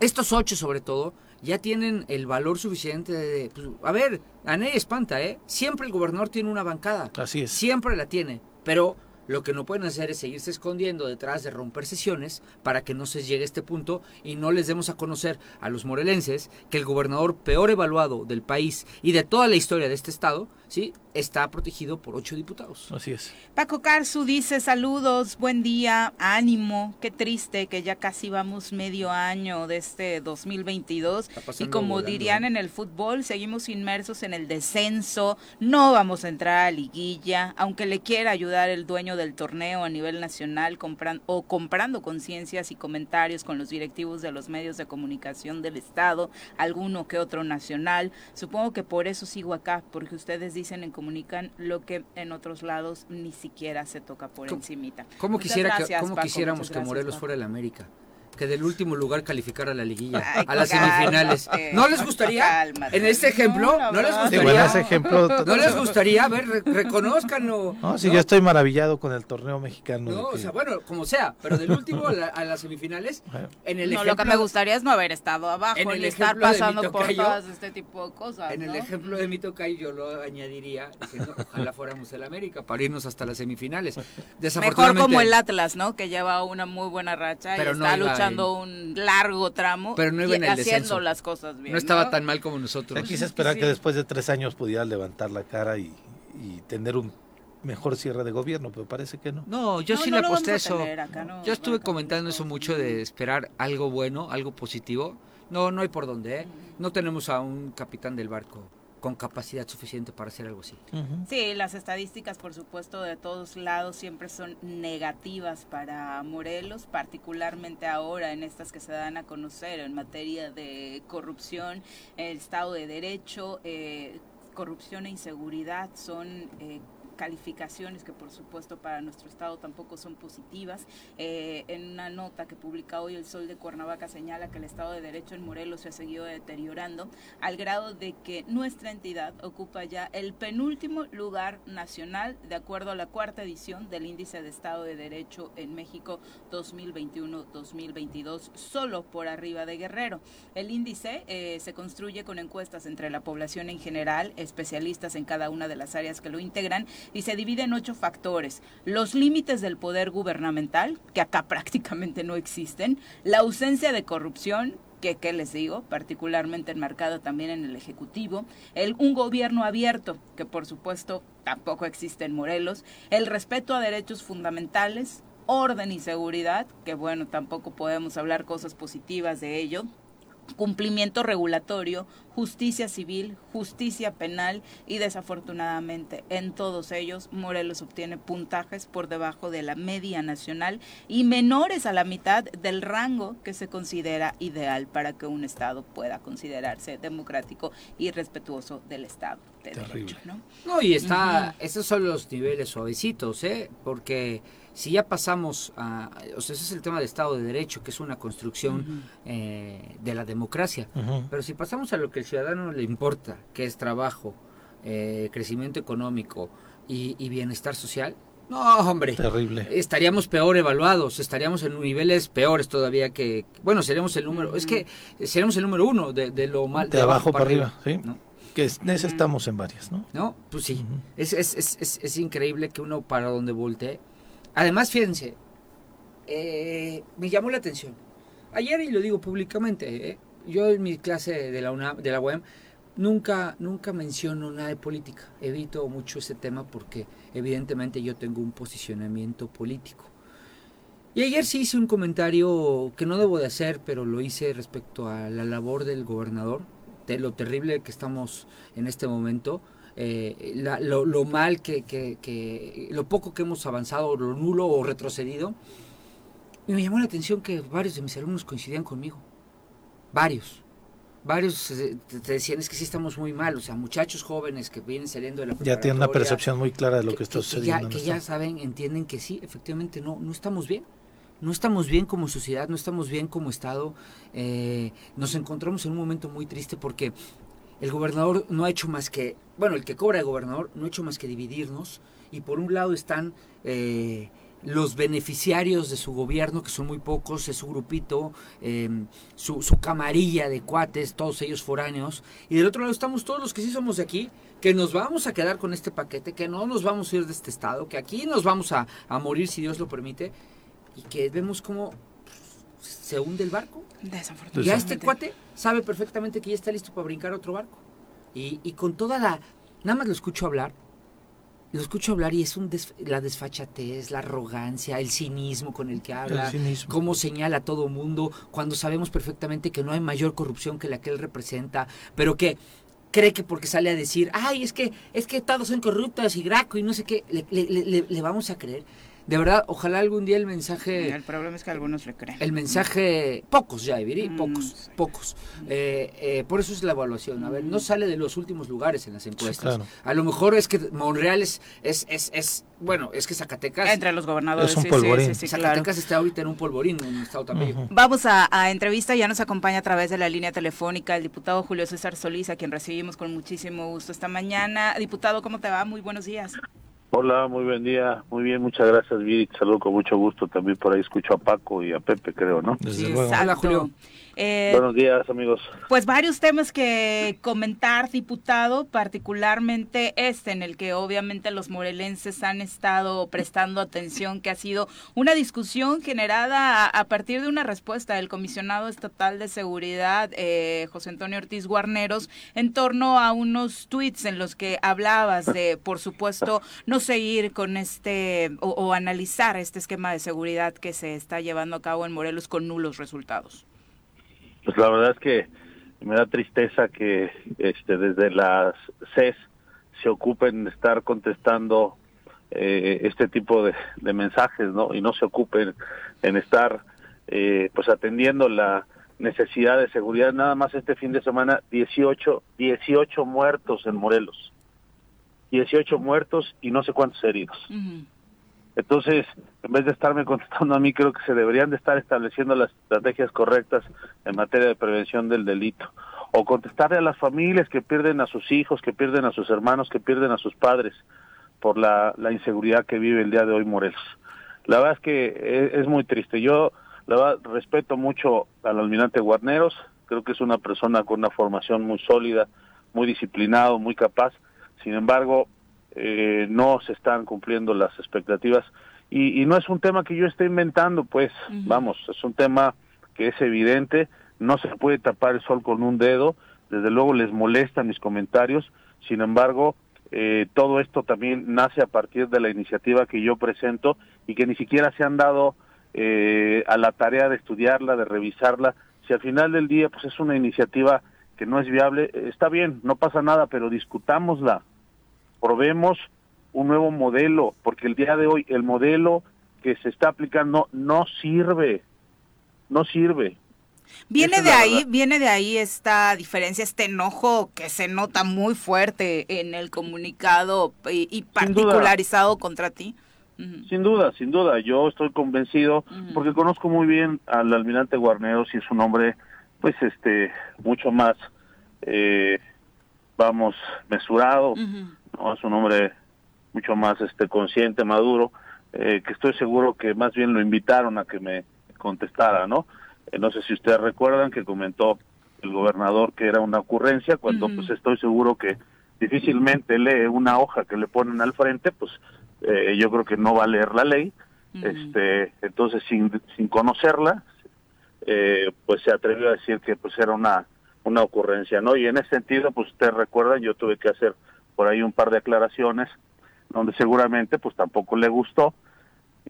estos ocho sobre todo, ya tienen el valor suficiente de... Pues, a ver, a nadie espanta, ¿eh? Siempre el gobernador tiene una bancada. Así es. Siempre la tiene, pero lo que no pueden hacer es seguirse escondiendo detrás de romper sesiones para que no se llegue a este punto y no les demos a conocer a los morelenses que el gobernador peor evaluado del país y de toda la historia de este estado ¿sí? está protegido por ocho diputados. Así es. Paco Carzu dice saludos, buen día, ánimo, qué triste que ya casi vamos medio año de este 2022 y como volando, dirían ¿eh? en el fútbol, seguimos inmersos en el descenso, no vamos a entrar a liguilla, aunque le quiera ayudar el dueño del torneo a nivel nacional compran- o comprando conciencias y comentarios con los directivos de los medios de comunicación del Estado, alguno que otro nacional. Supongo que por eso sigo acá, porque ustedes dicen en comunican lo que en otros lados ni siquiera se toca por ¿Cómo- encimita. ¿Cómo, quisiera que, gracias, cómo Paco, quisiéramos que Morelos fuera el América? Que del último lugar calificara a la liguilla, Ay, a las cálmate. semifinales. ¿No les gustaría? Cálmate. En este ejemplo, ¿no les. Sí, gustaría? bueno, ese ejemplo. ¿No les gustaría? A ver, re- reconózcanlo. No, sí, ¿no? yo estoy maravillado con el torneo mexicano. No, o sea, bueno, como sea, pero del último a, la- a las semifinales, en el no, ejemplo, lo que me gustaría es no haber estado abajo En el ni estar pasando por todas este tipo de cosas. en el ejemplo de mi tocayo yo lo añadiría diciendo, ojalá fuéramos el América para irnos hasta las semifinales. Mejor como el Atlas, ¿no? Que lleva una muy buena racha Pero y no está iba luchando un largo tramo Pero no iba y en el haciendo descenso. las cosas bien. no estaba tan mal como nosotros. Yo quise esperar sí. que después de tres años pudiera levantar la cara y, y tener un mejor cierre de gobierno, pero parece que no. No, yo No, sí no le aposté eso. tener acá, no, yo estuve comentando eso mucho de esperar algo bueno, algo positivo. No, no hay por dónde, ¿eh? No tenemos a un capitán del barco con capacidad suficiente para hacer algo así. Sí, las estadísticas, por supuesto, de todos lados siempre son negativas para Morelos, particularmente ahora en estas que se dan a conocer en materia de corrupción, el Estado de Derecho, eh, corrupción e inseguridad son... eh, calificaciones que por supuesto para nuestro estado tampoco son positivas. Eh, en una nota que publica hoy el Sol de Cuernavaca señala que el Estado de Derecho en Morelos se ha seguido deteriorando al grado de que nuestra entidad ocupa ya el penúltimo lugar nacional de acuerdo a la cuarta edición del Índice de Estado de Derecho en México 2021-2022, solo por arriba de Guerrero. El índice eh, se construye con encuestas entre la población en general, especialistas en cada una de las áreas que lo integran, y se divide en ocho factores. Los límites del poder gubernamental, que acá prácticamente no existen, la ausencia de corrupción, que, ¿qué les digo? Particularmente enmarcado también en el Ejecutivo, el, un gobierno abierto, que por supuesto tampoco existe en Morelos, el respeto a derechos fundamentales, orden y seguridad, que bueno, tampoco podemos hablar cosas positivas de ello, cumplimiento regulatorio, justicia civil, justicia penal y desafortunadamente en todos ellos Morelos obtiene puntajes por debajo de la media nacional y menores a la mitad del rango que se considera ideal para que un Estado pueda considerarse democrático y respetuoso del Estado de Terrible. Derecho. ¿no? No, y está, esos son los niveles suavecitos, ¿eh? Porque si ya pasamos a, o sea, ese es el tema del Estado de Derecho, que es una construcción eh, de la democracia. Pero si pasamos a lo que al ciudadano le importa, que es trabajo, eh, crecimiento económico y, y bienestar social, no, hombre. Terrible. Estaríamos peor evaluados, estaríamos en niveles peores todavía que, bueno, seríamos el número, es que seríamos el número uno de, de lo mal. De abajo para arriba, sí. ¿no? Que es- en estamos en varias, ¿no? ¿No? Pues sí. Es, es, es, es increíble que uno para donde voltee. Además, fíjense, eh, me llamó la atención. Ayer, y lo digo públicamente, ¿eh? yo en mi clase de la, UNAM, de la UEM nunca, nunca menciono nada de política. Evito mucho ese tema porque evidentemente yo tengo un posicionamiento político. Y ayer sí hice un comentario que no debo de hacer, pero lo hice respecto a la labor del gobernador, de lo terrible que estamos en este momento, eh, la- lo, lo mal que, que- que- lo poco que hemos avanzado, lo nulo o retrocedido. Y me llamó la atención que varios de mis alumnos coincidían conmigo. Varios. Varios eh, te decían, es que sí estamos muy mal. O sea, muchachos jóvenes que vienen saliendo de la Ya tienen una percepción muy clara de lo que, está ya, sucediendo. en que nuestro- ya saben, entienden que sí, efectivamente no, no estamos bien. No estamos bien como sociedad, no estamos bien como Estado. eh, nos encontramos en un momento muy triste porque el gobernador no ha hecho más que, bueno, el que cobra el gobernador no ha hecho más que dividirnos. Y por un lado están eh, los beneficiarios de su gobierno, que son muy pocos, es su grupito, eh, su, camarilla de cuates, todos ellos foráneos. Y del otro lado estamos todos los que sí somos de aquí, que nos vamos a quedar con este paquete, que no nos vamos a ir de este estado, que aquí nos vamos a, a morir si Dios lo permite, y que vemos cómo se hunde el barco. Desafortunadamente. Ya este cuate sabe perfectamente que ya está listo para brincar otro barco. Y, y con toda la, nada más lo escucho hablar lo escucho hablar y es un la desfachatez, la arrogancia, el cinismo con el que habla, cómo señala a todo mundo, cuando sabemos perfectamente que no hay mayor corrupción que la que él representa, pero que cree que porque sale a decir, ay, es que, es que todos son corruptos y Graco y no sé qué, le vamos a creer de verdad, ojalá algún día el mensaje... El problema es que algunos le creen. El mensaje, pocos ya, Ibiri, mm, pocos, pocos. Eh, eh, por eso es la evaluación. A ver, no sale de los últimos lugares en las encuestas. A lo mejor es que Monreal es, es, es, bueno, es que Zacatecas... Entre los gobernadores. Es un polvorín. Zacatecas está ahorita en un polvorín, en un estado también. Vamos a, a, entrevista, ya nos acompaña a través de la línea telefónica el diputado Julio César Solís, a quien recibimos con muchísimo gusto esta mañana. Diputado, ¿cómo te va? Muy buenos días. Hola, muy buen día. Muy bien, muchas gracias, Viri. Saludo con mucho gusto. También por ahí escucho a Paco y a Pepe, creo, ¿no? Desde Hola, Julio. Eh, Buenos días, amigos. Pues varios temas que comentar, diputado, particularmente este en el que obviamente los morelenses han estado prestando atención, que ha sido una discusión generada a, partir de una respuesta del comisionado estatal de seguridad, eh, José Antonio Ortiz Guarneros, en torno a unos tweets en los que hablabas de, por supuesto, no seguir con este o, o analizar este esquema de seguridad que se está llevando a cabo en Morelos con nulos resultados. Pues la verdad es que me da tristeza que este desde las CES se ocupen de estar contestando eh, este tipo de, mensajes, ¿no? Y no se ocupen en estar eh, pues atendiendo la necesidad de seguridad. Nada más este fin de semana 18, 18 muertos en Morelos. 18 muertos y no sé cuántos heridos. Entonces, en vez de estarme contestando a mí, creo que se deberían de estar estableciendo las estrategias correctas en materia de prevención del delito. O contestarle a las familias que pierden a sus hijos, que pierden a sus hermanos, que pierden a sus padres por la, inseguridad que vive el día de hoy Morelos. La verdad es que es, muy triste. Yo, la verdad, respeto mucho al almirante Guarneros. Creo que es una persona con una formación muy sólida, muy disciplinado, muy capaz. Sin embargo, eh, no se están cumpliendo las expectativas. Y, no es un tema que yo esté inventando, pues vamos, es un tema que es evidente, no se puede tapar el sol con un dedo, desde luego les molestan mis comentarios, sin embargo, eh, todo esto también nace a partir de la iniciativa que yo presento y que ni siquiera se han dado eh, a la tarea de estudiarla, de revisarla. Si al final del día pues es una iniciativa que no es viable, está bien, no pasa nada, pero discutámosla, probemos un nuevo modelo, porque el día de hoy el modelo que se está aplicando no sirve, no sirve. Viene de ahí, viene de ahí esta diferencia, este enojo que se nota muy fuerte en el comunicado y, particularizado contra ti. Sin duda, sin duda, yo estoy convencido porque conozco muy bien al almirante Guarneros y es un hombre, pues, este, mucho más, eh, vamos, mesurado, ¿no? Es un hombre mucho más este consciente, maduro, eh, que estoy seguro que más bien lo invitaron a que me contestara, ¿no? Eh, no sé si ustedes recuerdan que comentó el gobernador que era una ocurrencia, cuando pues estoy seguro que difícilmente lee una hoja que le ponen al frente, pues eh, yo creo que no va a leer la ley, este, entonces sin, sin conocerla, pues se atrevió a decir que pues era una una ocurrencia, ¿no? Y en ese sentido, pues ustedes recuerdan, yo tuve que hacer por ahí un par de aclaraciones donde seguramente pues tampoco le gustó.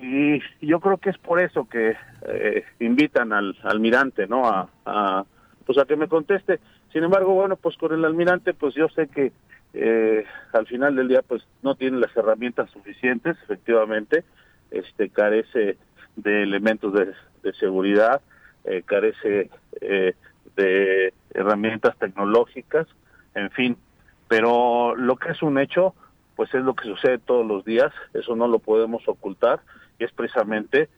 Y yo creo que es por eso que eh, invitan al almirante no a, pues a que me conteste. Sin embargo bueno pues con el almirante pues yo sé que eh, al final del día pues no tiene las herramientas suficientes efectivamente. Este carece de elementos de, seguridad eh, carece de herramientas tecnológicas en fin pero lo que es un hecho, pues es lo que sucede todos los días, eso no lo podemos ocultar, y es precisamente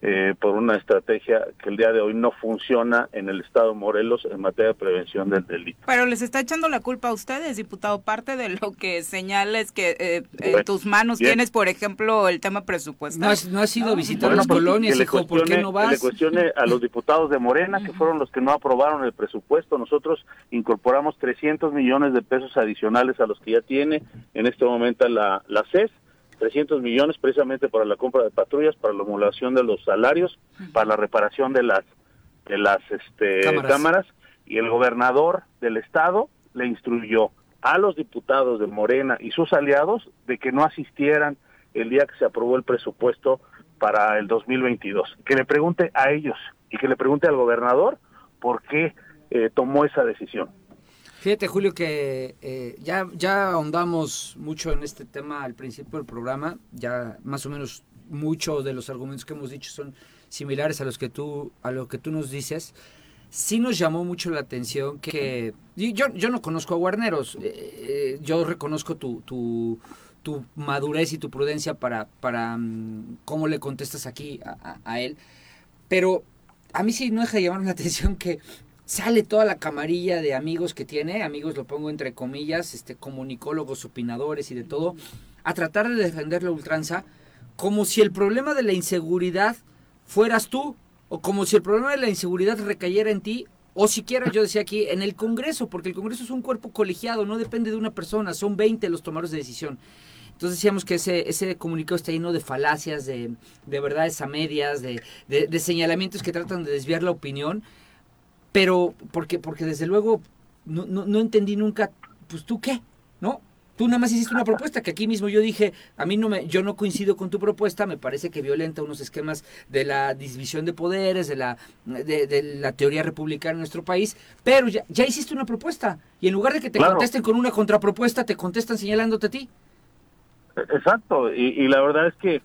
eh, por una estrategia que el día de hoy no funciona en el Estado de Morelos en materia de prevención del delito. Pero les está echando la culpa a ustedes, diputado. Parte de lo que señala es que eh, en tus manos tienes, por ejemplo, el tema presupuestal. No has, no has ido a visitar las colonias, hijo, ¿por qué no vas? le cuestione a los diputados de Morena, que fueron los que no aprobaron el presupuesto. Nosotros incorporamos 300 millones de pesos adicionales a los que ya tiene en este momento la, la CES 300 millones precisamente para la compra de patrullas, para la emulación de los salarios, para la reparación de las de las este, cámaras. y el gobernador del estado le instruyó a los diputados de Morena y sus aliados de que no asistieran el día que se aprobó el presupuesto para el 2022. Que le pregunte a ellos y que le pregunte al gobernador por qué eh, tomó esa decisión. Fíjate, Julio, que eh, ya, ya ahondamos mucho en este tema al principio del programa, ya más o menos muchos de los argumentos que hemos dicho son similares a los que tú, a lo que tú nos dices. Sí nos llamó mucho la atención que yo, yo no conozco a Guarneros, eh, yo reconozco tu, tu, tu, madurez y tu prudencia para, para mm, cómo le contestas aquí a, a él, pero a mí sí no deja de llamar la atención que sale toda la camarilla de amigos que tiene, amigos lo pongo entre comillas, este comunicólogos, opinadores y de todo, a tratar de defender la ultranza como si el problema de la inseguridad fueras tú o como si el problema de la inseguridad recayera en ti o siquiera yo decía aquí en el Congreso, porque el Congreso es un cuerpo colegiado, no depende de una persona, son 20 los tomadores de decisión. Entonces decíamos que ese, ese comunicado está lleno de falacias, de, de verdades a medias, de, de, de señalamientos que tratan de desviar la opinión pero porque porque desde luego no, no, no, entendí nunca, pues tú qué, ¿no? Tú nada más hiciste una propuesta que aquí mismo yo dije, a mí no me, yo no coincido con tu propuesta, me parece que violenta unos esquemas de la división de poderes, de la, de, de la teoría republicana en nuestro país, pero ya, ya, hiciste una propuesta y en lugar de que te claro. contesten con una contrapropuesta, te contestan señalándote a ti. Exacto, y, y la verdad es que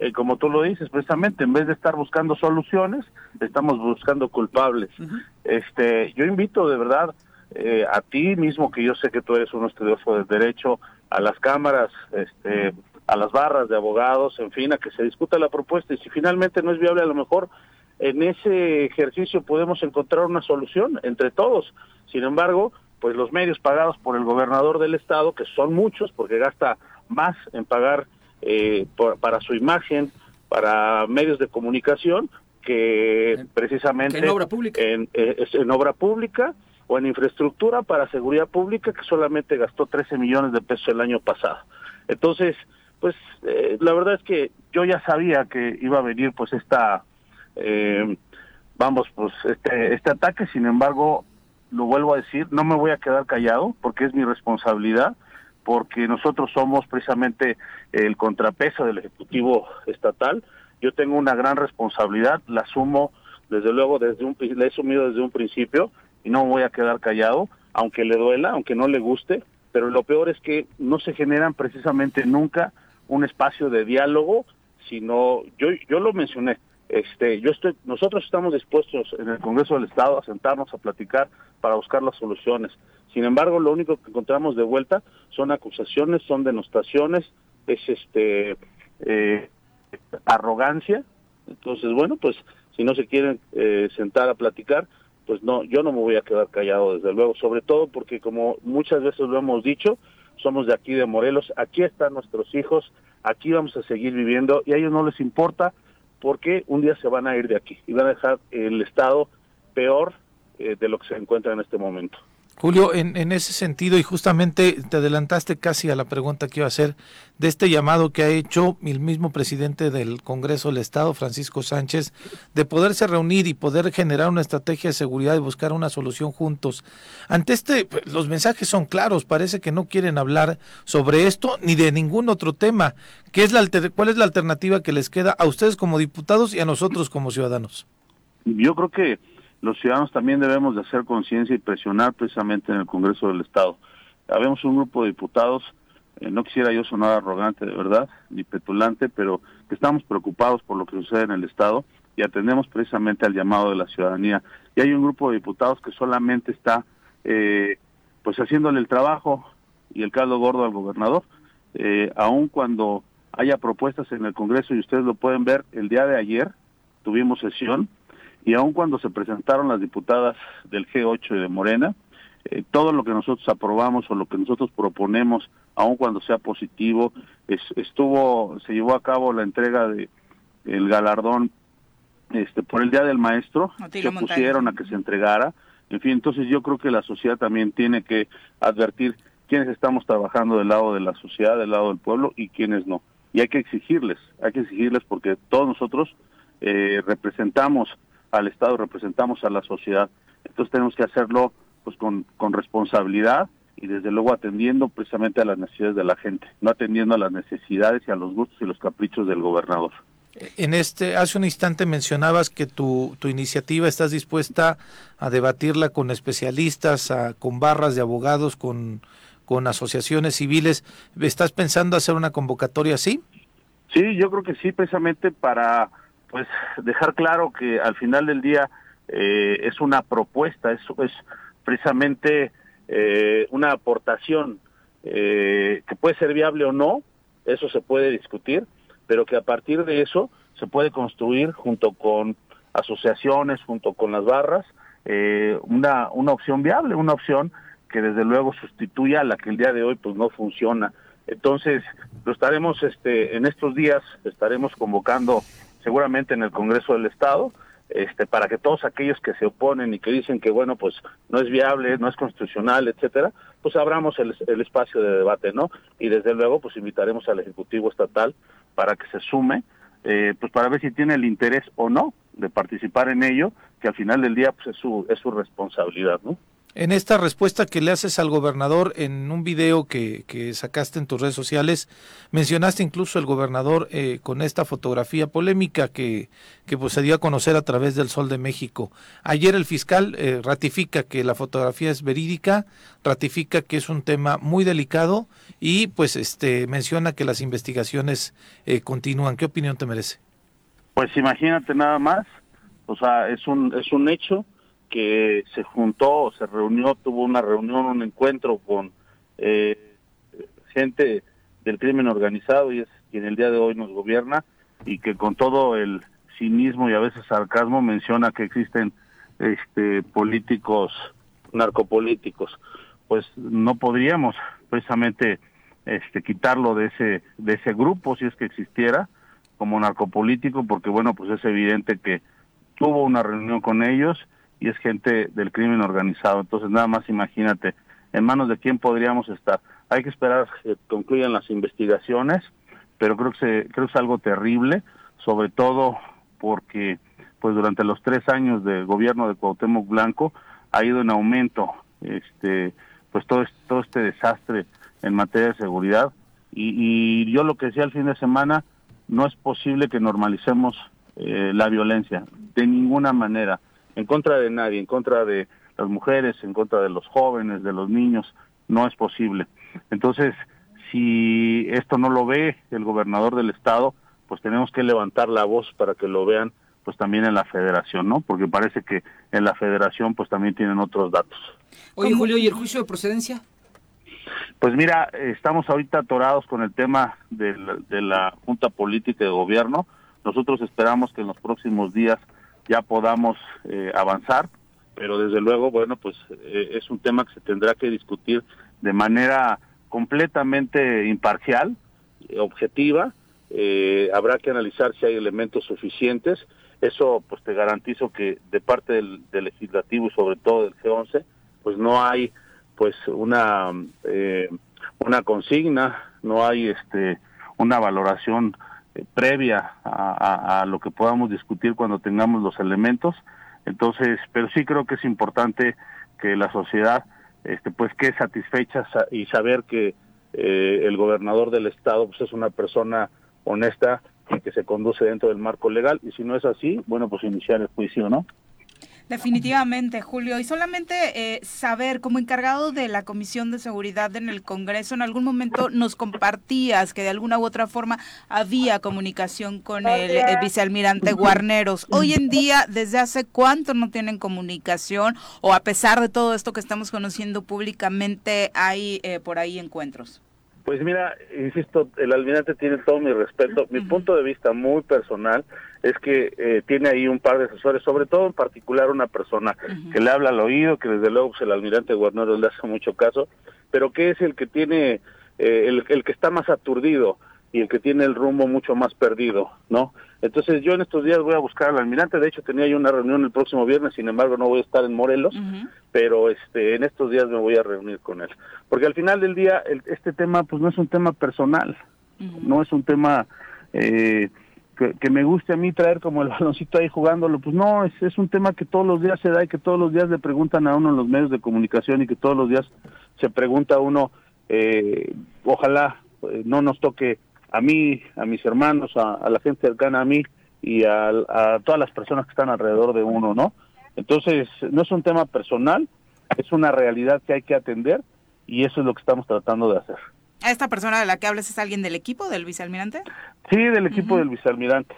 eh, como tú lo dices, precisamente, en vez de estar buscando soluciones, estamos buscando culpables. Uh -huh. Este, yo invito de verdad eh, a ti mismo, que yo sé que tú eres un estudioso del derecho, a las cámaras, este, a las barras de abogados, en fin, a que se discuta la propuesta y si finalmente no es viable, a lo mejor en ese ejercicio podemos encontrar una solución entre todos. Sin embargo, pues los medios pagados por el gobernador del estado, que son muchos, porque gasta más en pagar eh, por, para su imagen, para medios de comunicación, que precisamente en obra pública, en, eh, en, obra pública o en infraestructura para seguridad pública, que solamente gastó 13 millones de pesos el año pasado. Entonces, pues eh, la verdad es que yo ya sabía que iba a venir pues esta, eh, vamos, pues este, este ataque, sin embargo, lo vuelvo a decir, no me voy a quedar callado porque es mi responsabilidad porque nosotros somos precisamente el contrapeso del Ejecutivo Estatal. Yo tengo una gran responsabilidad, la asumo desde luego desde un la he asumido desde un principio y no voy a quedar callado, aunque le duela, aunque no le guste, pero lo peor es que no se generan precisamente nunca un espacio de diálogo, sino yo yo lo mencioné, este yo estoy nosotros estamos dispuestos en el Congreso del Estado a sentarnos a platicar para buscar las soluciones. Sin embargo, lo único que encontramos de vuelta son acusaciones, son denostaciones, es este eh, arrogancia. Entonces, bueno, pues si no se quieren eh, sentar a platicar, pues no, yo no me voy a quedar callado desde luego, sobre todo porque como muchas veces lo hemos dicho, somos de aquí de Morelos, aquí están nuestros hijos, aquí vamos a seguir viviendo y a ellos no les importa porque un día se van a ir de aquí y van a dejar el estado peor eh, de lo que se encuentra en este momento. Julio, en, en, ese sentido, y justamente te adelantaste casi a la pregunta que iba a hacer, de este llamado que ha hecho el mismo presidente del Congreso del Estado, Francisco Sánchez, de poderse reunir y poder generar una estrategia de seguridad y buscar una solución juntos. Ante este, los mensajes son claros, parece que no quieren hablar sobre esto ni de ningún otro tema. ¿Qué es la alter ¿Cuál es la alternativa que les queda a ustedes como diputados y a nosotros como ciudadanos? Yo creo que los ciudadanos también debemos de hacer conciencia y presionar precisamente en el Congreso del Estado. Habemos un grupo de diputados, eh, no quisiera yo sonar arrogante de verdad, ni petulante, pero que estamos preocupados por lo que sucede en el Estado y atendemos precisamente al llamado de la ciudadanía. Y hay un grupo de diputados que solamente está eh, pues haciéndole el trabajo y el caldo gordo al gobernador, eh, aun cuando haya propuestas en el Congreso y ustedes lo pueden ver, el día de ayer tuvimos sesión y aun cuando se presentaron las diputadas del G8 y de Morena, eh, todo lo que nosotros aprobamos o lo que nosotros proponemos, aun cuando sea positivo, es, estuvo, se llevó a cabo la entrega de el galardón este por el Día del Maestro, se pusieron a que se entregara, en fin, entonces yo creo que la sociedad también tiene que advertir quiénes estamos trabajando del lado de la sociedad, del lado del pueblo y quiénes no. Y hay que exigirles, hay que exigirles porque todos nosotros eh, representamos al Estado, representamos a la sociedad. Entonces tenemos que hacerlo pues con, con responsabilidad y desde luego atendiendo precisamente a las necesidades de la gente, no atendiendo a las necesidades y a los gustos y los caprichos del gobernador. En este, hace un instante mencionabas que tu, tu iniciativa estás dispuesta a debatirla con especialistas, a, con barras de abogados, con, con asociaciones civiles. ¿Estás pensando hacer una convocatoria así? Sí, yo creo que sí, precisamente para pues dejar claro que al final del día eh, es una propuesta, es, es precisamente eh, una aportación eh, que puede ser viable o no, eso se puede discutir, pero que a partir de eso se puede construir junto con asociaciones, junto con las barras, eh, una, una opción viable, una opción que desde luego sustituya a la que el día de hoy pues no funciona. Entonces, lo estaremos este en estos días estaremos convocando seguramente en el Congreso del Estado este para que todos aquellos que se oponen y que dicen que bueno, pues no es viable, no es constitucional, etcétera, pues abramos el, el espacio de debate, ¿no? Y desde luego pues invitaremos al ejecutivo estatal para que se sume eh, pues para ver si tiene el interés o no de participar en ello, que al final del día pues es su, es su responsabilidad, ¿no? En esta respuesta que le haces al gobernador en un video que, que sacaste en tus redes sociales, mencionaste incluso el gobernador eh, con esta fotografía polémica que, que pues, se dio a conocer a través del Sol de México. Ayer el fiscal eh, ratifica que la fotografía es verídica, ratifica que es un tema muy delicado y pues este menciona que las investigaciones eh, continúan. ¿Qué opinión te merece? Pues imagínate nada más, o sea, es un, es un hecho que se juntó, se reunió, tuvo una reunión, un encuentro con eh, gente del crimen organizado y es quien el día de hoy nos gobierna y que con todo el cinismo y a veces sarcasmo menciona que existen este políticos narcopolíticos. Pues no podríamos precisamente este quitarlo de ese de ese grupo si es que existiera como narcopolítico porque bueno pues es evidente que tuvo una reunión con ellos y es gente del crimen organizado. Entonces, nada más imagínate, en manos de quién podríamos estar. Hay que esperar que concluyan las investigaciones, pero creo que, se, creo que es algo terrible, sobre todo porque pues durante los tres años de gobierno de Cuauhtémoc Blanco ha ido en aumento este pues todo este, todo este desastre en materia de seguridad y, y yo lo que decía el fin de semana no es posible que normalicemos eh, la violencia de ninguna manera en contra de nadie, en contra de las mujeres, en contra de los jóvenes, de los niños, no es posible. Entonces, si esto no lo ve el gobernador del estado, pues tenemos que levantar la voz para que lo vean pues también en la federación, ¿no? Porque parece que en la federación pues también tienen otros datos. Oye, Julio, ¿y el juicio de procedencia? Pues mira, estamos ahorita atorados con el tema de la, de la Junta Política de Gobierno. Nosotros esperamos que en los próximos días ya podamos eh, avanzar, pero desde luego, bueno, pues eh, es un tema que se tendrá que discutir de manera completamente imparcial, objetiva, eh, habrá que analizar si hay elementos suficientes, eso pues te garantizo que de parte del, del legislativo y sobre todo del G11, pues no hay pues una eh, una consigna, no hay este una valoración eh, previa a, lo que podamos discutir cuando tengamos los elementos. Entonces, pero sí creo que es importante que la sociedad este, pues quede satisfecha y saber que eh, el gobernador del estado pues, es una persona honesta y que se conduce dentro del marco legal y si no es así, bueno, pues iniciar el juicio, ¿no? Definitivamente, Julio. Y solamente eh, saber, como encargado de la Comisión de Seguridad en el Congreso, en algún momento nos compartías que de alguna u otra forma había comunicación con el, el vicealmirante Guarneros. Hoy en día, ¿desde hace cuánto no tienen comunicación? O a pesar de todo esto que estamos conociendo públicamente, hay eh, por ahí encuentros. Pues mira, insisto, el almirante tiene todo mi respeto. Mi punto de vista muy personal es que eh, tiene ahí un par de asesores, sobre todo en particular una persona uh -huh. que le habla al oído, que desde luego pues, el almirante Guarnero le hace mucho caso, pero que es el que tiene, eh, el, el que está más aturdido y el que tiene el rumbo mucho más perdido, ¿no? Entonces yo en estos días voy a buscar al almirante, de hecho tenía yo una reunión el próximo viernes, sin embargo no voy a estar en Morelos, uh -huh. pero este en estos días me voy a reunir con él, porque al final del día el, este tema pues no es un tema personal, uh -huh. no es un tema eh, que, me guste a mí traer como el baloncito ahí jugándolo, pues no, es, es un tema que todos los días se da y que todos los días le preguntan a uno en los medios de comunicación y que todos los días se pregunta a uno, eh, ojalá eh, no nos toque a mí, a mis hermanos, a, la gente cercana a mí y a, a, todas las personas que están alrededor de uno, ¿no? Entonces, no es un tema personal, es una realidad que hay que atender y eso es lo que estamos tratando de hacer. ¿Esta persona de la que hablas es alguien del equipo del vicealmirante? Sí, del equipo del vicealmirante.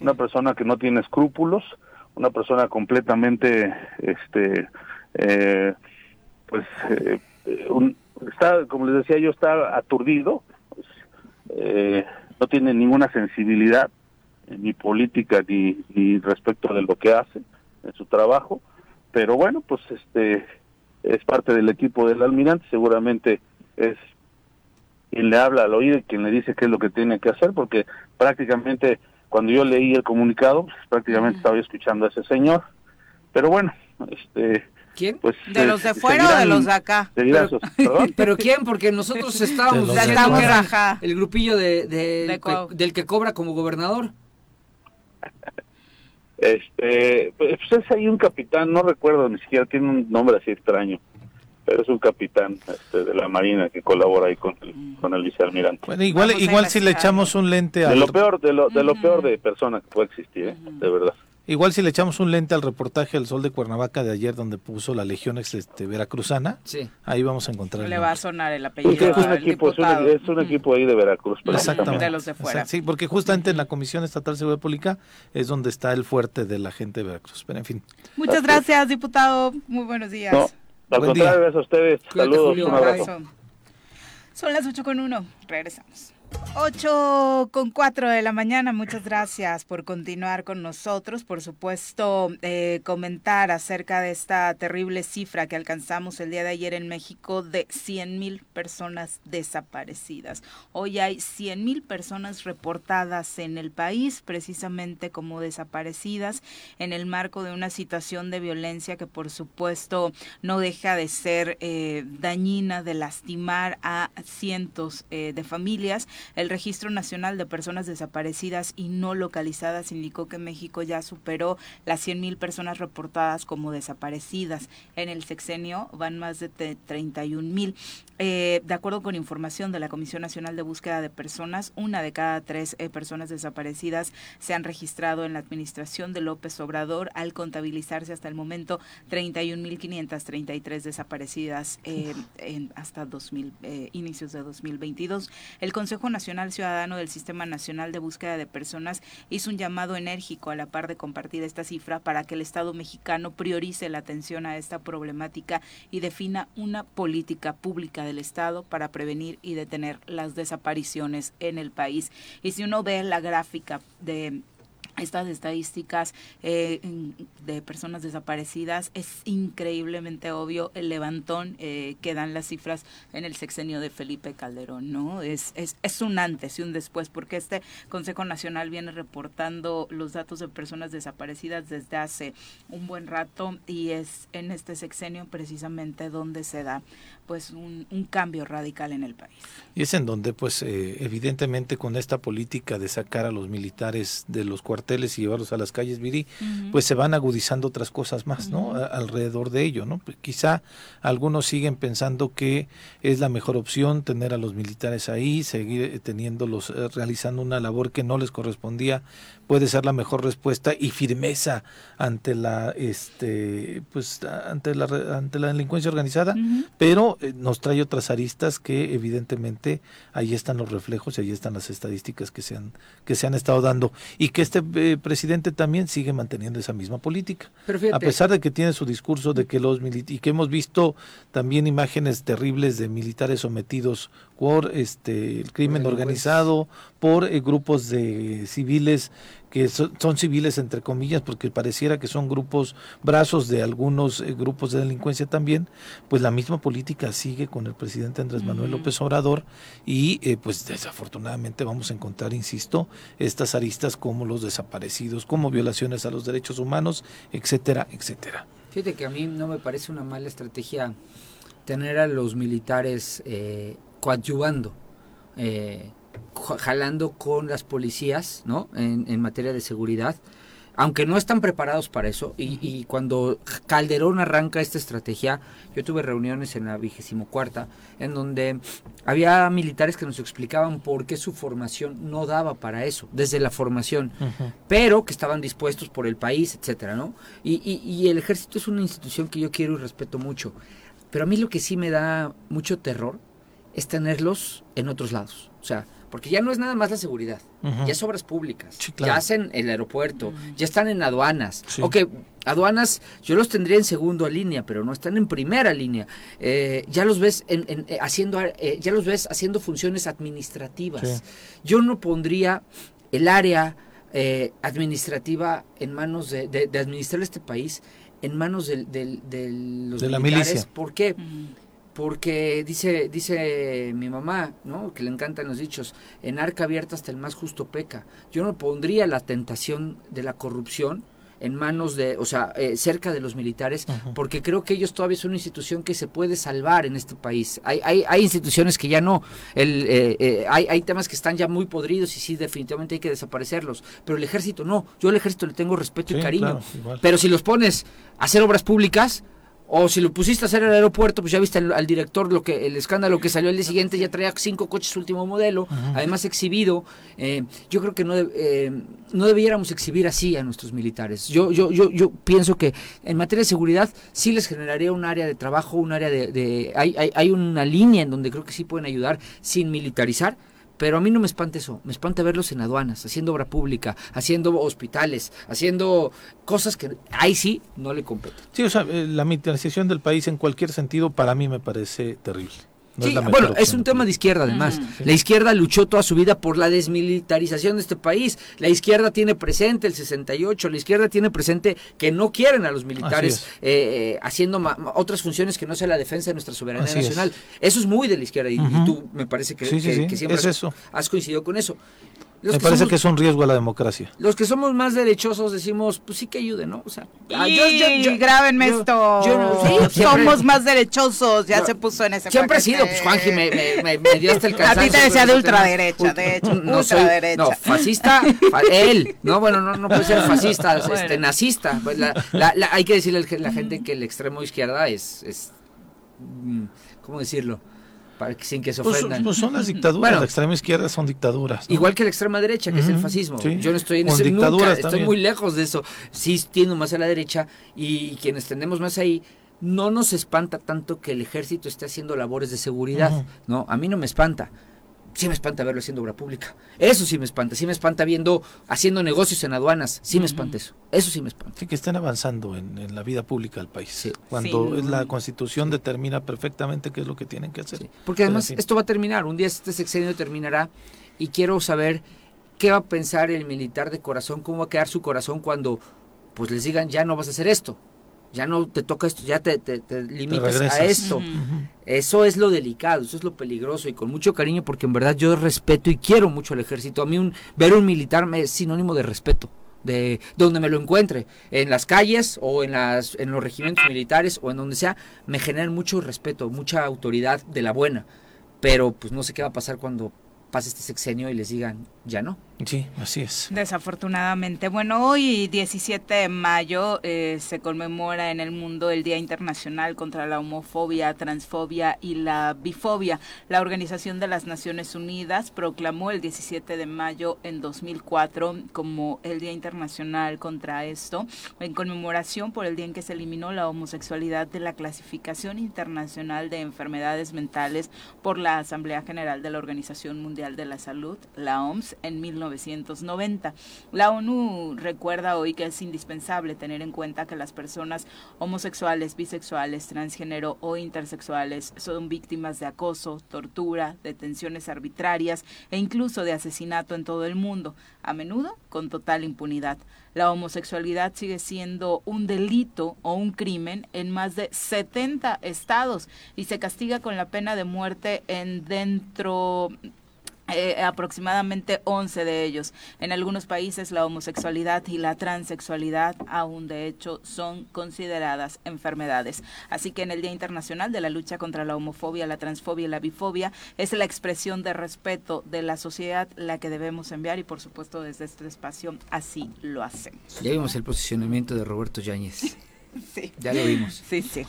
Una persona que no tiene escrúpulos, una persona completamente, este, eh, pues, eh, está, como les decía yo, está aturdido, eh, no tiene ninguna sensibilidad ni política ni, ni respecto de lo que hace en su trabajo, pero bueno, pues este es parte del equipo del almirante, seguramente es quien le habla al oído y quien le dice qué es lo que tiene que hacer, porque prácticamente cuando yo leí el comunicado, pues, prácticamente estaba escuchando a ese señor. Pero bueno, este... ¿Quién? Pues, ¿De los de fuera o de los de acá? Pero, ¿quién? Porque nosotros estábamos, el grupillo de, del que cobra como gobernador. Este, pues es ahí un capitán, no recuerdo ni siquiera, tiene un nombre así extraño pero es un capitán este, de la Marina que colabora ahí con el, con el vicealmirante. Bueno, igual, igual si le echamos un lente a... De lo peor, de lo, de lo peor de persona que puede existir, ¿eh? de verdad. Igual si le echamos un lente al reportaje del Sol de Cuernavaca de ayer donde puso la Legión este, Veracruzana, sí. ahí vamos a encontrar. Le va a sonar el apellido. es un, equipo, es un, equipo ahí de Veracruz. Exactamente. De los de fuera. Sí, porque justamente en la Comisión Estatal de Seguridad Pública es donde está el fuerte de la gente de Veracruz. Pero en fin. Muchas gracias, diputado. Muy buenos días. Al contrario, gracias a ustedes. Saludos, un abrazo. Son las 8 con 1. Regresamos. 8 con 4 de la mañana, muchas gracias por continuar con nosotros. Por supuesto, eh, comentar acerca de esta terrible cifra que alcanzamos el día de ayer en México de 100 mil personas desaparecidas. Hoy hay 100 mil personas reportadas en el país precisamente como desaparecidas en el marco de una situación de violencia que por supuesto no deja de ser eh, dañina, de lastimar a cientos eh, de familias el Registro Nacional de Personas Desaparecidas y No Localizadas indicó que México ya superó las 100.000 personas reportadas como desaparecidas. En el sexenio van más de 31.000. Eh, de acuerdo con información de la Comisión Nacional de Búsqueda de Personas, una de cada tres eh, personas desaparecidas se han registrado en la administración de López Obrador al contabilizarse hasta el momento 31.533 desaparecidas eh, en, hasta 2000, eh, inicios de 2022. El Consejo Nacional Ciudadano del Sistema Nacional de Búsqueda de Personas hizo un llamado enérgico a la par de compartir esta cifra para que el Estado mexicano priorice la atención a esta problemática y defina una política pública del Estado para prevenir y detener las desapariciones en el país. Y si uno ve la gráfica de estas estadísticas eh, de personas desaparecidas es increíblemente obvio el levantón eh, que dan las cifras en el sexenio de Felipe Calderón, ¿no? Es, es, es un antes y un después, porque este Consejo Nacional viene reportando los datos de personas desaparecidas desde hace un buen rato y es en este sexenio precisamente donde se da pues un, cambio radical en el país. Y es en donde pues eh, evidentemente con esta política de sacar a los militares de los cuarteles y llevarlos a las calles, Viri, pues se van agudizando otras cosas más, ¿no? alrededor de ello, ¿no? Pues, quizá algunos siguen pensando que es la mejor opción tener a los militares ahí, seguir eh, teniéndolos, eh, realizando una labor que no les correspondía, puede ser la mejor respuesta y firmeza ante la este pues ante la ante la delincuencia organizada pero eh, nos trae otras aristas que evidentemente ahí están los reflejos y ahí están las estadísticas que se han que se han estado dando. Y que este eh, presidente también sigue manteniendo esa misma política. A pesar de que tiene su discurso de que los y que hemos visto también imágenes terribles de militares sometidos por este el crimen organizado por eh, grupos de civiles que son, civiles entre comillas porque pareciera que son grupos brazos de algunos eh, grupos de delincuencia también pues la misma política sigue con el presidente Andrés Manuel López Obrador y eh, pues desafortunadamente vamos a encontrar insisto estas aristas como los desaparecidos como violaciones a los derechos humanos etcétera etcétera. Fíjate que a mí no me parece una mala estrategia tener a los militares eh, coadyuvando jalando con las policías, ¿no? En, en materia de seguridad aunque no están preparados para eso, y, cuando Calderón arranca esta estrategia, yo tuve reuniones en la vigésimo cuarta, en donde había militares que nos explicaban por qué su formación no daba para eso, desde la formación, pero que estaban dispuestos por el país, etcétera, ¿no? Y, y el ejército es una institución que yo quiero y respeto mucho, pero a mí lo que sí me da mucho terror es tenerlos en otros lados, o sea, porque ya no es nada más la seguridad, ya es obras públicas, ya hacen el aeropuerto, ya están en aduanas. Ok, aduanas yo los tendría en segunda línea, pero no están en primera línea. Eh, ya los ves en, eh, haciendo, eh, ya los ves haciendo funciones administrativas. Yo no pondría el área administrativa en manos de, de, administrar este país en manos de, los de militares. La milicia. ¿Por qué? Porque dice dice mi mamá, ¿no? Que le encantan los dichos, en arca abierta hasta el más justo peca. Yo no pondría la tentación de la corrupción en manos de, o sea, eh, cerca de los militares, porque creo que ellos todavía son una institución que se puede salvar en este país. Hay, hay, hay instituciones que ya no, el, eh, eh, hay, hay temas que están ya muy podridos y sí, definitivamente hay que desaparecerlos, pero el ejército no, yo al ejército le tengo respeto y cariño, pero si los pones a hacer obras públicas, o si lo pusiste a hacer en el aeropuerto, pues ya viste al, director lo que el escándalo que salió el día siguiente, ya traía cinco coches último modelo, además exhibido. Eh, yo creo que no, eh, no debiéramos exhibir así a nuestros militares. Yo, yo, yo, yo pienso que en materia de seguridad sí les generaría un área de trabajo, un área de... de hay, hay, hay una línea en donde creo que sí pueden ayudar sin militarizar pero a mí no me espanta eso, me espanta verlos en aduanas, haciendo obra pública, haciendo hospitales, haciendo cosas que ahí sí no le competen. Sí, o sea, eh, la militarización del país en cualquier sentido para mí me parece terrible bueno, es un tema de izquierda además. La izquierda luchó toda su vida por la desmilitarización de este país. La izquierda tiene presente el 68, la izquierda tiene presente que no quieren a los militares eh, haciendo otras funciones que no sea la defensa de nuestra soberanía nacional. Eso es muy de la izquierda y, tú me parece que, siempre has coincidido con eso. Me parece que es un riesgo a la democracia. Los que somos más derechosos decimos, pues sí que ayuden, ¿no? O sea, ah, yo, yo, grábenme esto. somos más derechosos, ya se puso en ese Siempre he sido, pues Juanji me, me, me, dio hasta el cansancio. A ti te decía de ultraderecha, de hecho, no ultraderecha. no, fascista, él, no, bueno, no, no puede ser fascista, este, nazista. Pues la, la, hay que decirle a la gente que el extremo izquierda es, es mm, ¿cómo decirlo? Para que, sin que se pues, ofendan. Pues, son las dictaduras, la extrema izquierda son dictaduras. Igual que la extrema derecha, que es el fascismo. Yo no estoy en ese nunca, estoy muy lejos de eso. Sí tiendo más a la derecha y quienes tendemos más ahí, no nos espanta tanto que el ejército esté haciendo labores de seguridad, ¿no? A mí no me espanta sí me espanta verlo haciendo obra pública. Eso sí me espanta. Sí me espanta viendo, haciendo negocios en aduanas. Sí me espanta eso. Eso sí me espanta. Sí, que estén avanzando en, la vida pública del país. Cuando la constitución determina perfectamente qué es lo que tienen que hacer. Porque además esto va a terminar. Un día este sexenio terminará y quiero saber qué va a pensar el militar de corazón, cómo va a quedar su corazón cuando pues les digan ya no vas a hacer esto ya no te toca esto, ya te, te, limitas a esto. Eso es lo delicado, eso es lo peligroso y con mucho cariño porque en verdad yo respeto y quiero mucho al ejército. A mí un, ver un militar es sinónimo de respeto, de, donde me lo encuentre, en las calles o en, las, en los regimientos militares o en donde sea, me generan mucho respeto, mucha autoridad de la buena. Pero pues no sé qué va a pasar cuando pase este sexenio y les digan, ya no. Sí, así es. Desafortunadamente. Bueno, hoy 17 de mayo eh, se conmemora en el mundo el Día Internacional contra la Homofobia, Transfobia y la Bifobia. La Organización de las Naciones Unidas proclamó el 17 de mayo en 2004 como el Día Internacional contra esto, en conmemoración por el día en que se eliminó la homosexualidad de la clasificación internacional de enfermedades mentales por la Asamblea General de la Organización Mundial de la Salud, la OMS, en 19 1990. La ONU recuerda hoy que es indispensable tener en cuenta que las personas homosexuales, bisexuales, transgénero o intersexuales son víctimas de acoso, tortura, detenciones arbitrarias e incluso de asesinato en todo el mundo, a menudo con total impunidad. La homosexualidad sigue siendo un delito o un crimen en más de 70 estados y se castiga con la pena de muerte en dentro eh, aproximadamente 11 de ellos. En algunos países la homosexualidad y la transexualidad aún de hecho son consideradas enfermedades. Así que en el Día Internacional de la Lucha contra la Homofobia, la Transfobia y la Bifobia es la expresión de respeto de la sociedad la que debemos enviar y por supuesto desde este espacio así lo hacemos. Ya vimos el posicionamiento de Roberto Yáñez. Sí. Ya lo vimos. Sí, sí.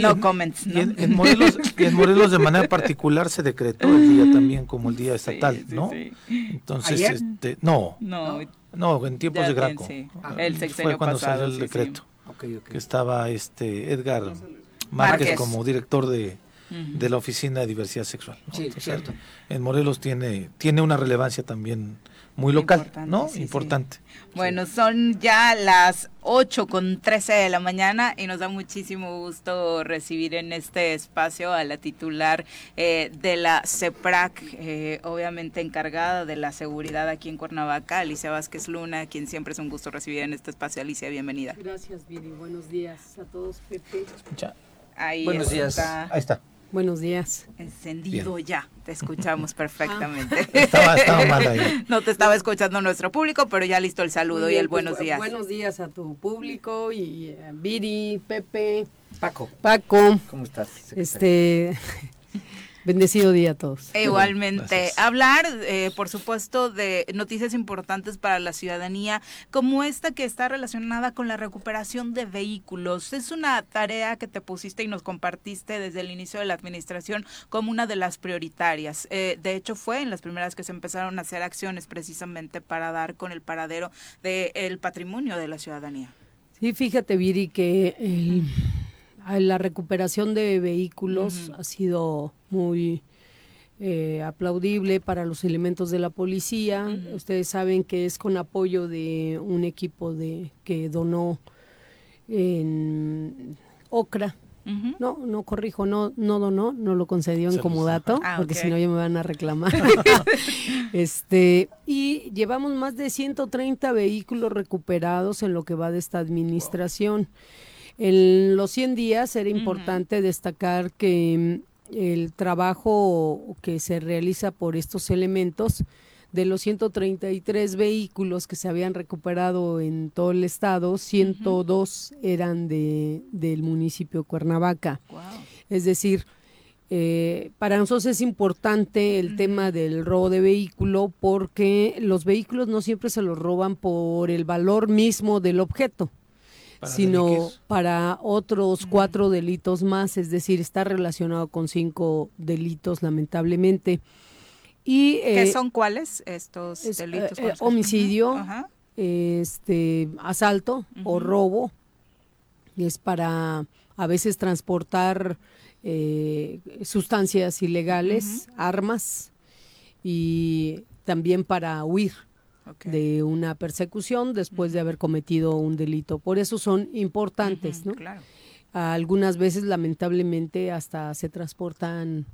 no comments. ¿no? Y en, Morelos, en Morelos de manera particular se decretó el día también como el día estatal, ¿no? Entonces, este, no. No. No, en tiempos de Graco. el Fue cuando salió el decreto. Que estaba este Edgar Márquez, como director de, de la Oficina de Diversidad Sexual. Sí, cierto. En Morelos tiene, tiene una relevancia también muy local, ¿no? Importante. Bueno, son ya las 8 con 13 de la mañana y nos da muchísimo gusto recibir en este espacio a la titular eh, de la CEPRAC, eh, obviamente encargada de la seguridad aquí en Cuernavaca, Alicia Vázquez Luna, quien siempre es un gusto recibir en este espacio. Alicia, bienvenida. Gracias, Viri. Buenos días a todos, Pepe. Ahí Buenos días. Ahí está. Buenos días. Encendido ya, te escuchamos perfectamente. Ah. estaba, estaba, mal ahí. No te estaba escuchando nuestro público, pero ya listo el saludo y el pues, buenos días. Buenos días a tu público y a Viri, Pepe, Paco. Paco. ¿Cómo estás? Este, Bendecido día a todos. Igualmente. Hablar, eh, por supuesto, de noticias importantes para la ciudadanía, como esta que está relacionada con la recuperación de vehículos. Es una tarea que te pusiste y nos compartiste desde el inicio de la administración como una de las prioritarias. Eh, de hecho, fue en las primeras que se empezaron a hacer acciones precisamente para dar con el paradero del patrimonio de la ciudadanía. Sí, fíjate, Viri, que el la recuperación de vehículos ha sido muy eh, aplaudible para los elementos de la policía. Ustedes saben que es con apoyo de un equipo de que donó en Ocra. No, no corrijo, no, no donó, no lo concedió en comodato, ah, porque si no ya me van a reclamar. este, y llevamos más de 130 vehículos recuperados en lo que va de esta administración. En los 100 días era importante destacar que mm, el trabajo que se realiza por estos elementos, de los 133 vehículos que se habían recuperado en todo el estado, 102 eran de, del municipio de Cuernavaca. Es decir, eh, para nosotros es importante el tema del robo de vehículo porque los vehículos no siempre se los roban por el valor mismo del objeto sino para otros cuatro delitos más, es decir, está relacionado con cinco delitos, lamentablemente. Y, ¿Qué eh, son cuáles estos delitos? Eh, homicidio, este, asalto o robo, es para a veces transportar eh, sustancias ilegales, armas y también para huir de una persecución después de haber cometido un delito. Por eso son importantes, ¿no? Algunas veces, lamentablemente, hasta se transportan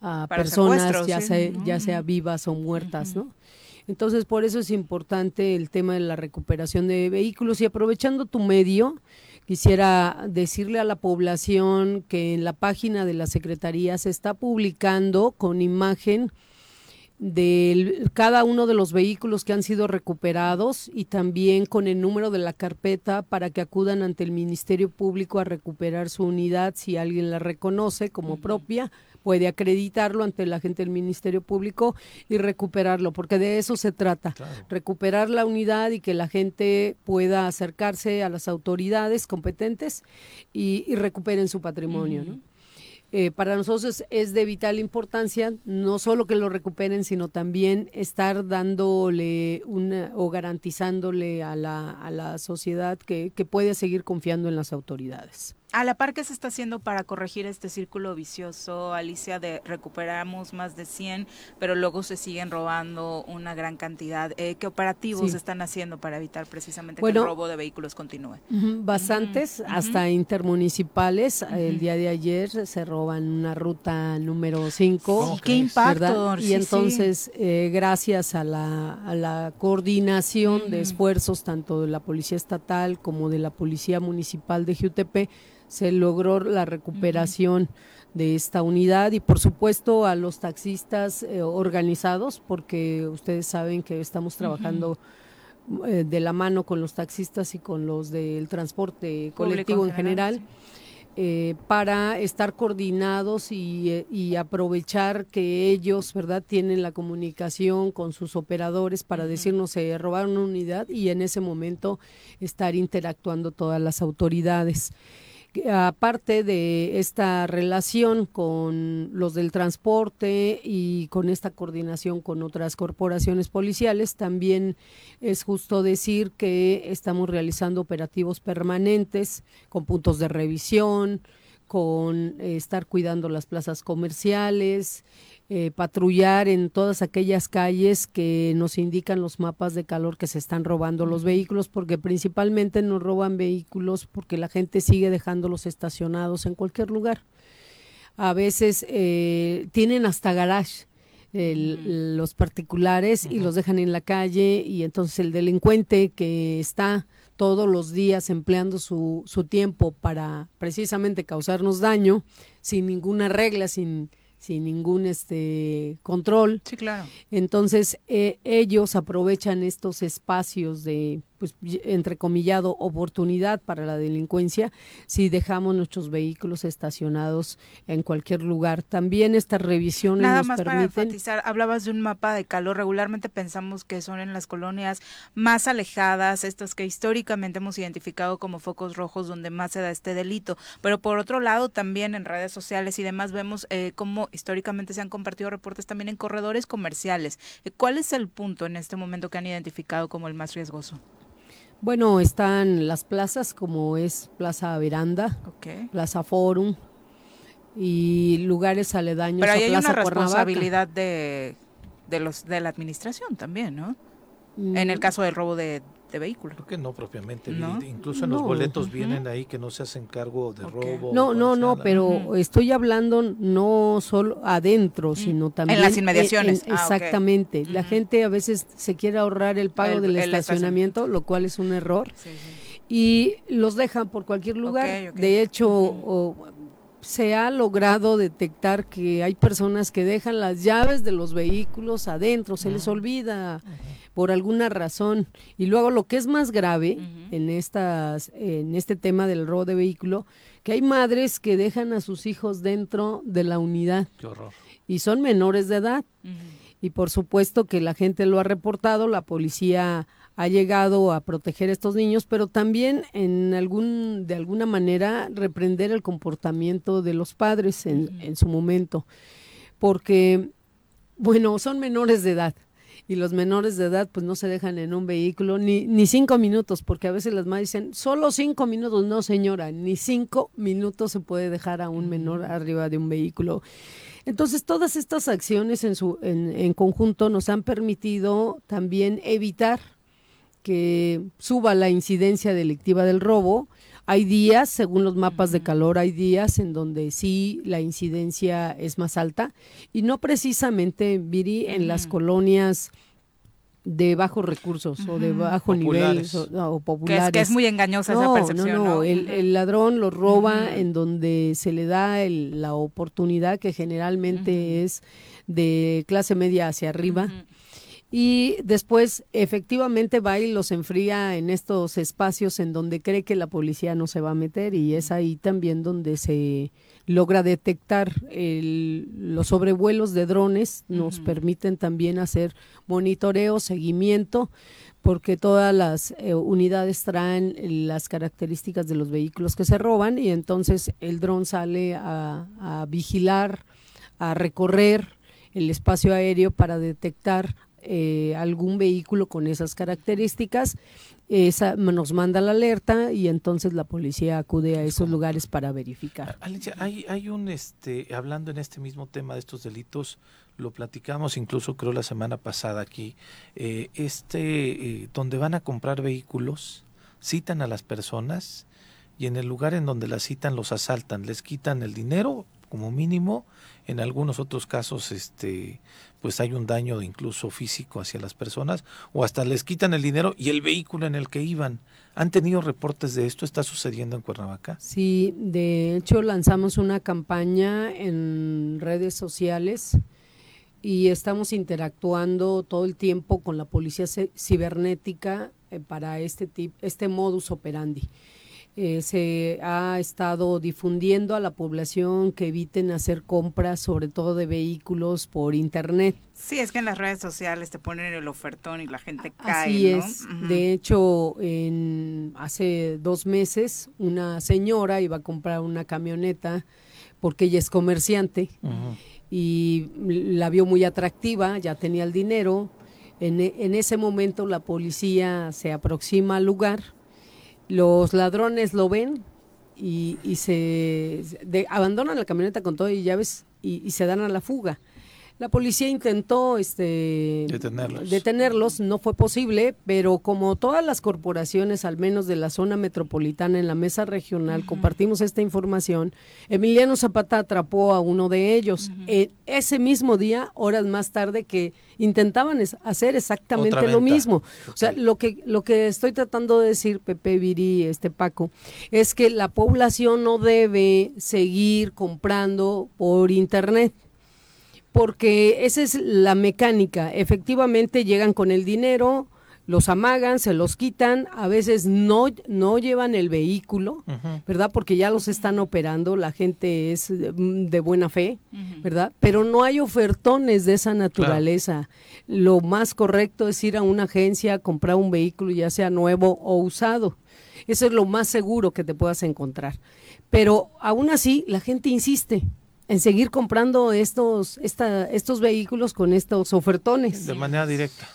a personas, ya, sea, ya sea vivas o muertas, ¿no? Entonces, por eso es importante el tema de la recuperación de vehículos. Y aprovechando tu medio, quisiera decirle a la población que en la página de la Secretaría se está publicando con imagen de cada uno de los vehículos que han sido recuperados y también con el número de la carpeta para que acudan ante el Ministerio Público a recuperar su unidad si alguien la reconoce como propia puede acreditarlo ante la gente del Ministerio Público y recuperarlo, porque de eso se trata, recuperar la unidad y que la gente pueda acercarse a las autoridades competentes y, recuperen su patrimonio. ¿no? Eh, para nosotros es de vital importancia no solo que lo recuperen, sino también estar dándole una, o garantizándole a la, a la sociedad que, que puede seguir confiando en las autoridades. A la par, ¿qué se está haciendo para corregir este círculo vicioso, Alicia, de recuperamos más de 100, pero luego se siguen robando una gran cantidad? Eh, ¿Qué operativos están haciendo para evitar precisamente que el robo de vehículos continúe? bastantes, hasta intermunicipales. El día de ayer se roban una ruta número 5. ¿Qué impacto? y entonces, eh, gracias a la, a la coordinación de esfuerzos tanto de la Policía Estatal como de la Policía Municipal de Jutepe, se logró la recuperación de esta unidad y por supuesto a los taxistas eh, organizados, porque ustedes saben que estamos trabajando eh, de la mano con los taxistas y con los del transporte colectivo en general. Eh, para estar coordinados y, y, aprovechar que ellos, ¿verdad?, tienen la comunicación con sus operadores para decirnos se robaron una unidad y en ese momento estar interactuando todas las autoridades aparte de esta relación con los del transporte y con esta coordinación con otras corporaciones policiales, también es justo decir que estamos realizando operativos permanentes con puntos de revisión, con eh, estar cuidando las plazas comerciales, eh, patrullar en todas aquellas calles que nos indican los mapas de calor que se están robando los vehículos, porque principalmente nos roban vehículos porque la gente sigue dejándolos estacionados en cualquier lugar. A veces eh, tienen hasta garage. los particulares y los dejan en la calle y entonces el delincuente que está todos los días empleando su, su tiempo para precisamente causarnos daño sin ninguna regla, sin, sin ningún este control. Sí, claro. Entonces, eh, ellos aprovechan estos espacios de pues entrecomillado oportunidad para la delincuencia si dejamos nuestros vehículos estacionados en cualquier lugar. También estas revisiones Nada nos más permiten para enfatizar, hablabas de un mapa de calor, regularmente pensamos que son en las colonias más alejadas, estas que históricamente hemos identificado como focos rojos donde más se da este delito, pero por otro lado también en redes sociales y demás vemos eh, cómo históricamente se han compartido reportes también en corredores comerciales. ¿Cuál es el punto en este momento que han identificado como el más riesgoso? Bueno, están las plazas como es Plaza Veranda, Plaza Forum y lugares aledaños Pero ahí a hay Plaza una responsabilidad de, de los de la administración también, ¿no? En el Mm, caso del robo de, de vehículos. Creo que no propiamente. ¿No? Incluso en los No. boletos vienen ahí que no se hacen cargo de Ok. robo. No, no, no, pero Ujú. estoy hablando no solo adentro, sino también las inmediaciones. en- Ah, ok. exactamente. La gente a veces se quiere ahorrar el pago El- del el estacionamiento, lo cual es un error, Sí, sí. y los dejan por cualquier lugar. Ok, ok. De hecho, o- se ha logrado detectar que hay personas que dejan las llaves de los vehículos adentro, se les olvida por alguna razón. Y luego lo que es más grave en estas, en este tema del robo de vehículo, que hay madres que dejan a sus hijos dentro de la unidad Qué horror. y son menores de edad. Y por supuesto que la gente lo ha reportado, la policía ha llegado a proteger a estos niños, pero también en algún, de alguna manera reprender el comportamiento de los padres en, en su momento. Porque, bueno, son menores de edad. Y los menores de edad pues no se dejan en un vehículo ni, ni cinco minutos, porque a veces las madres dicen, solo cinco minutos, no señora, ni cinco minutos se puede dejar a un menor arriba de un vehículo. Entonces, todas estas acciones en, su, en, en conjunto nos han permitido también evitar que suba la incidencia delictiva del robo. Hay días, según los mapas de calor, hay días en donde sí la incidencia es más alta y no precisamente, Viri, en las colonias de bajos recursos o de bajo nivel o, o Que populares. es, que es muy engañosa no, esa percepción, no, ¿no? no, El, ladrón lo roba en donde se le da el- la oportunidad que generalmente es de clase media hacia arriba. Y después efectivamente va y los enfría en estos espacios en donde cree que la policía no se va a meter y es ahí también donde se logra detectar el- los sobrevuelos de drones, nos permiten también hacer monitoreo, seguimiento, porque todas las eh, unidades traen las características de los vehículos que se roban y entonces el dron sale a, a vigilar, a recorrer el espacio aéreo para detectar eh, algún vehículo con esas características, esa, nos manda la alerta y entonces la policía acude a esos lugares para verificar. Alicia, hay, hay un, este, hablando en este mismo tema de estos delitos, lo platicamos incluso creo la semana pasada aquí, eh, este, eh, donde van a comprar vehículos, citan a las personas y en el lugar en donde las citan los asaltan, les quitan el dinero como mínimo. En algunos otros casos, este, pues hay un daño incluso físico hacia las personas o hasta les quitan el dinero y el vehículo en el que iban. ¿Han tenido reportes de esto? ¿Está sucediendo en Cuernavaca? Sí, de hecho lanzamos una campaña en redes sociales y estamos interactuando todo el tiempo con la policía cibernética eh, para este, tipo, este modus operandi. Eh, se ha estado difundiendo a la población que eviten hacer compras, sobre todo de vehículos, por internet. Sí, es que en las redes sociales te ponen el ofertón y la gente cae. Así es. De hecho, en, hace dos meses una señora iba a comprar una camioneta porque ella es comerciante y la vio muy atractiva, ya tenía el dinero. En, en ese momento la policía se aproxima al lugar los ladrones lo ven y, se abandonan la camioneta con todo y llaves y, se dan a la fuga. La policía intentó este, detenerlos. no fue posible, pero como todas las corporaciones, al menos de la zona metropolitana en la mesa regional, compartimos esta información, Emiliano Zapata atrapó a uno de ellos. ese mismo día, horas más tarde, que intentaban hacer exactamente lo mismo. O sea, lo que, lo que estoy tratando de decir, Pepe Viri, este Paco, es que la población no debe seguir comprando por internet porque esa es la mecánica. Efectivamente llegan con el dinero, los amagan, se los quitan, a veces no, no llevan el vehículo, ¿verdad? Porque ya los están operando, la gente es de buena fe, ¿verdad? Pero no hay ofertones de esa naturaleza. Lo más correcto es ir a una agencia, comprar un vehículo, ya sea nuevo o usado. Eso es lo más seguro que te puedas encontrar. Pero aún así, la gente insiste en seguir comprando estos, esta, estos vehículos con estos ofertones. De manera directa.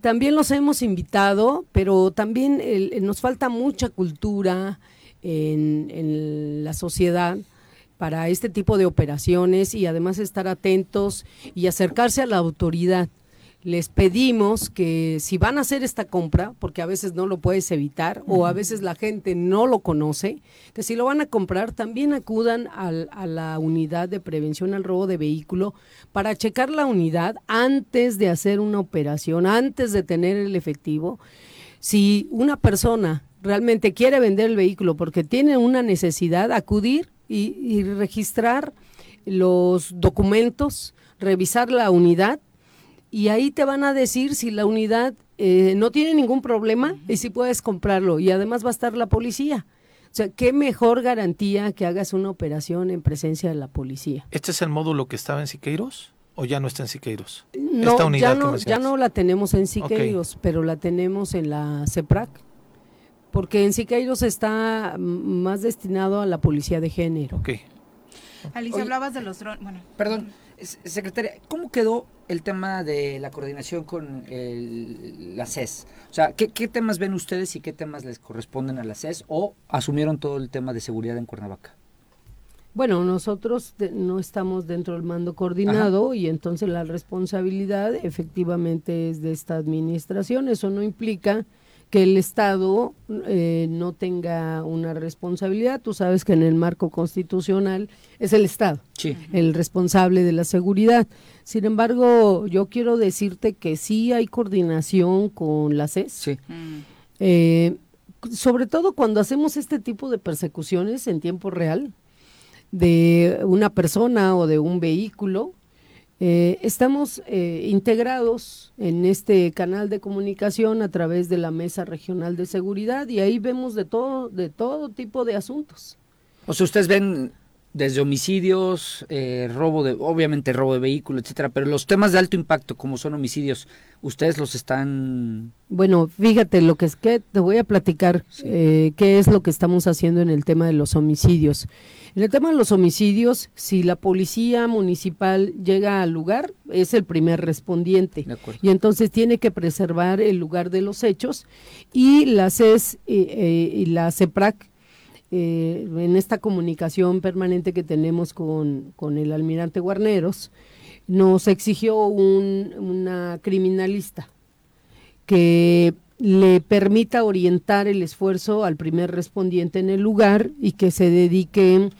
También los hemos invitado, pero también nos falta mucha cultura en, en la sociedad para este tipo de operaciones y además estar atentos y acercarse a la autoridad les pedimos que si van a hacer esta compra, porque a veces no lo puedes evitar o a veces la gente no lo conoce, que si lo van a comprar también acudan a la unidad de prevención al robo de vehículo para checar la unidad antes de hacer una operación, antes de tener el efectivo. Si una persona realmente quiere vender el vehículo porque tiene una necesidad, acudir y, y registrar los documentos, revisar la unidad y ahí te van a decir si la unidad eh, no tiene ningún problema y si puedes comprarlo. Y además va a estar la policía. O sea, qué mejor garantía que hagas una operación en presencia de la policía. ¿Este es el módulo que estaba en Siqueiros o ya no está en Siqueiros? No, ya, no ya no la tenemos en Siqueiros, pero la tenemos en la CEPRAC. Porque en Siqueiros está más destinado a la policía de género. Ok. Alicia, hablabas de los drones. Bueno. Perdón, secretaria, ¿cómo quedó el tema de la coordinación con el, la CES? O sea, ¿qué, temas ven ustedes y qué temas les corresponden a la CES o asumieron todo el tema de seguridad en Cuernavaca? Bueno, nosotros no estamos dentro del mando coordinado y entonces la responsabilidad efectivamente es de esta administración. Eso no implica que el Estado eh, no tenga una responsabilidad. Tú sabes que en el marco constitucional es el Estado el responsable de la seguridad. Sin embargo, yo quiero decirte que sí hay coordinación con la CES. Mm. Eh, sobre todo cuando hacemos este tipo de persecuciones en tiempo real de una persona o de un vehículo, eh, estamos eh, integrados en este canal de comunicación a través de la Mesa Regional de Seguridad y ahí vemos de todo, de todo tipo de asuntos. O sea, ustedes ven desde homicidios, eh, robo de, obviamente robo de vehículo, etcétera, pero los temas de alto impacto, como son homicidios, ustedes los están. Bueno, fíjate, lo que es que te voy a platicar qué es lo que estamos haciendo en el tema de los homicidios. En el tema de los homicidios, si la policía municipal llega al lugar, es el primer respondiente. Y entonces tiene que preservar el lugar de los hechos. Y la CES eh, eh, y la CEPRAC, eh, en esta comunicación permanente que tenemos con, con el almirante Guarneros, nos exigió un, una criminalista que le permita orientar el esfuerzo al primer respondiente en el lugar y que se dedique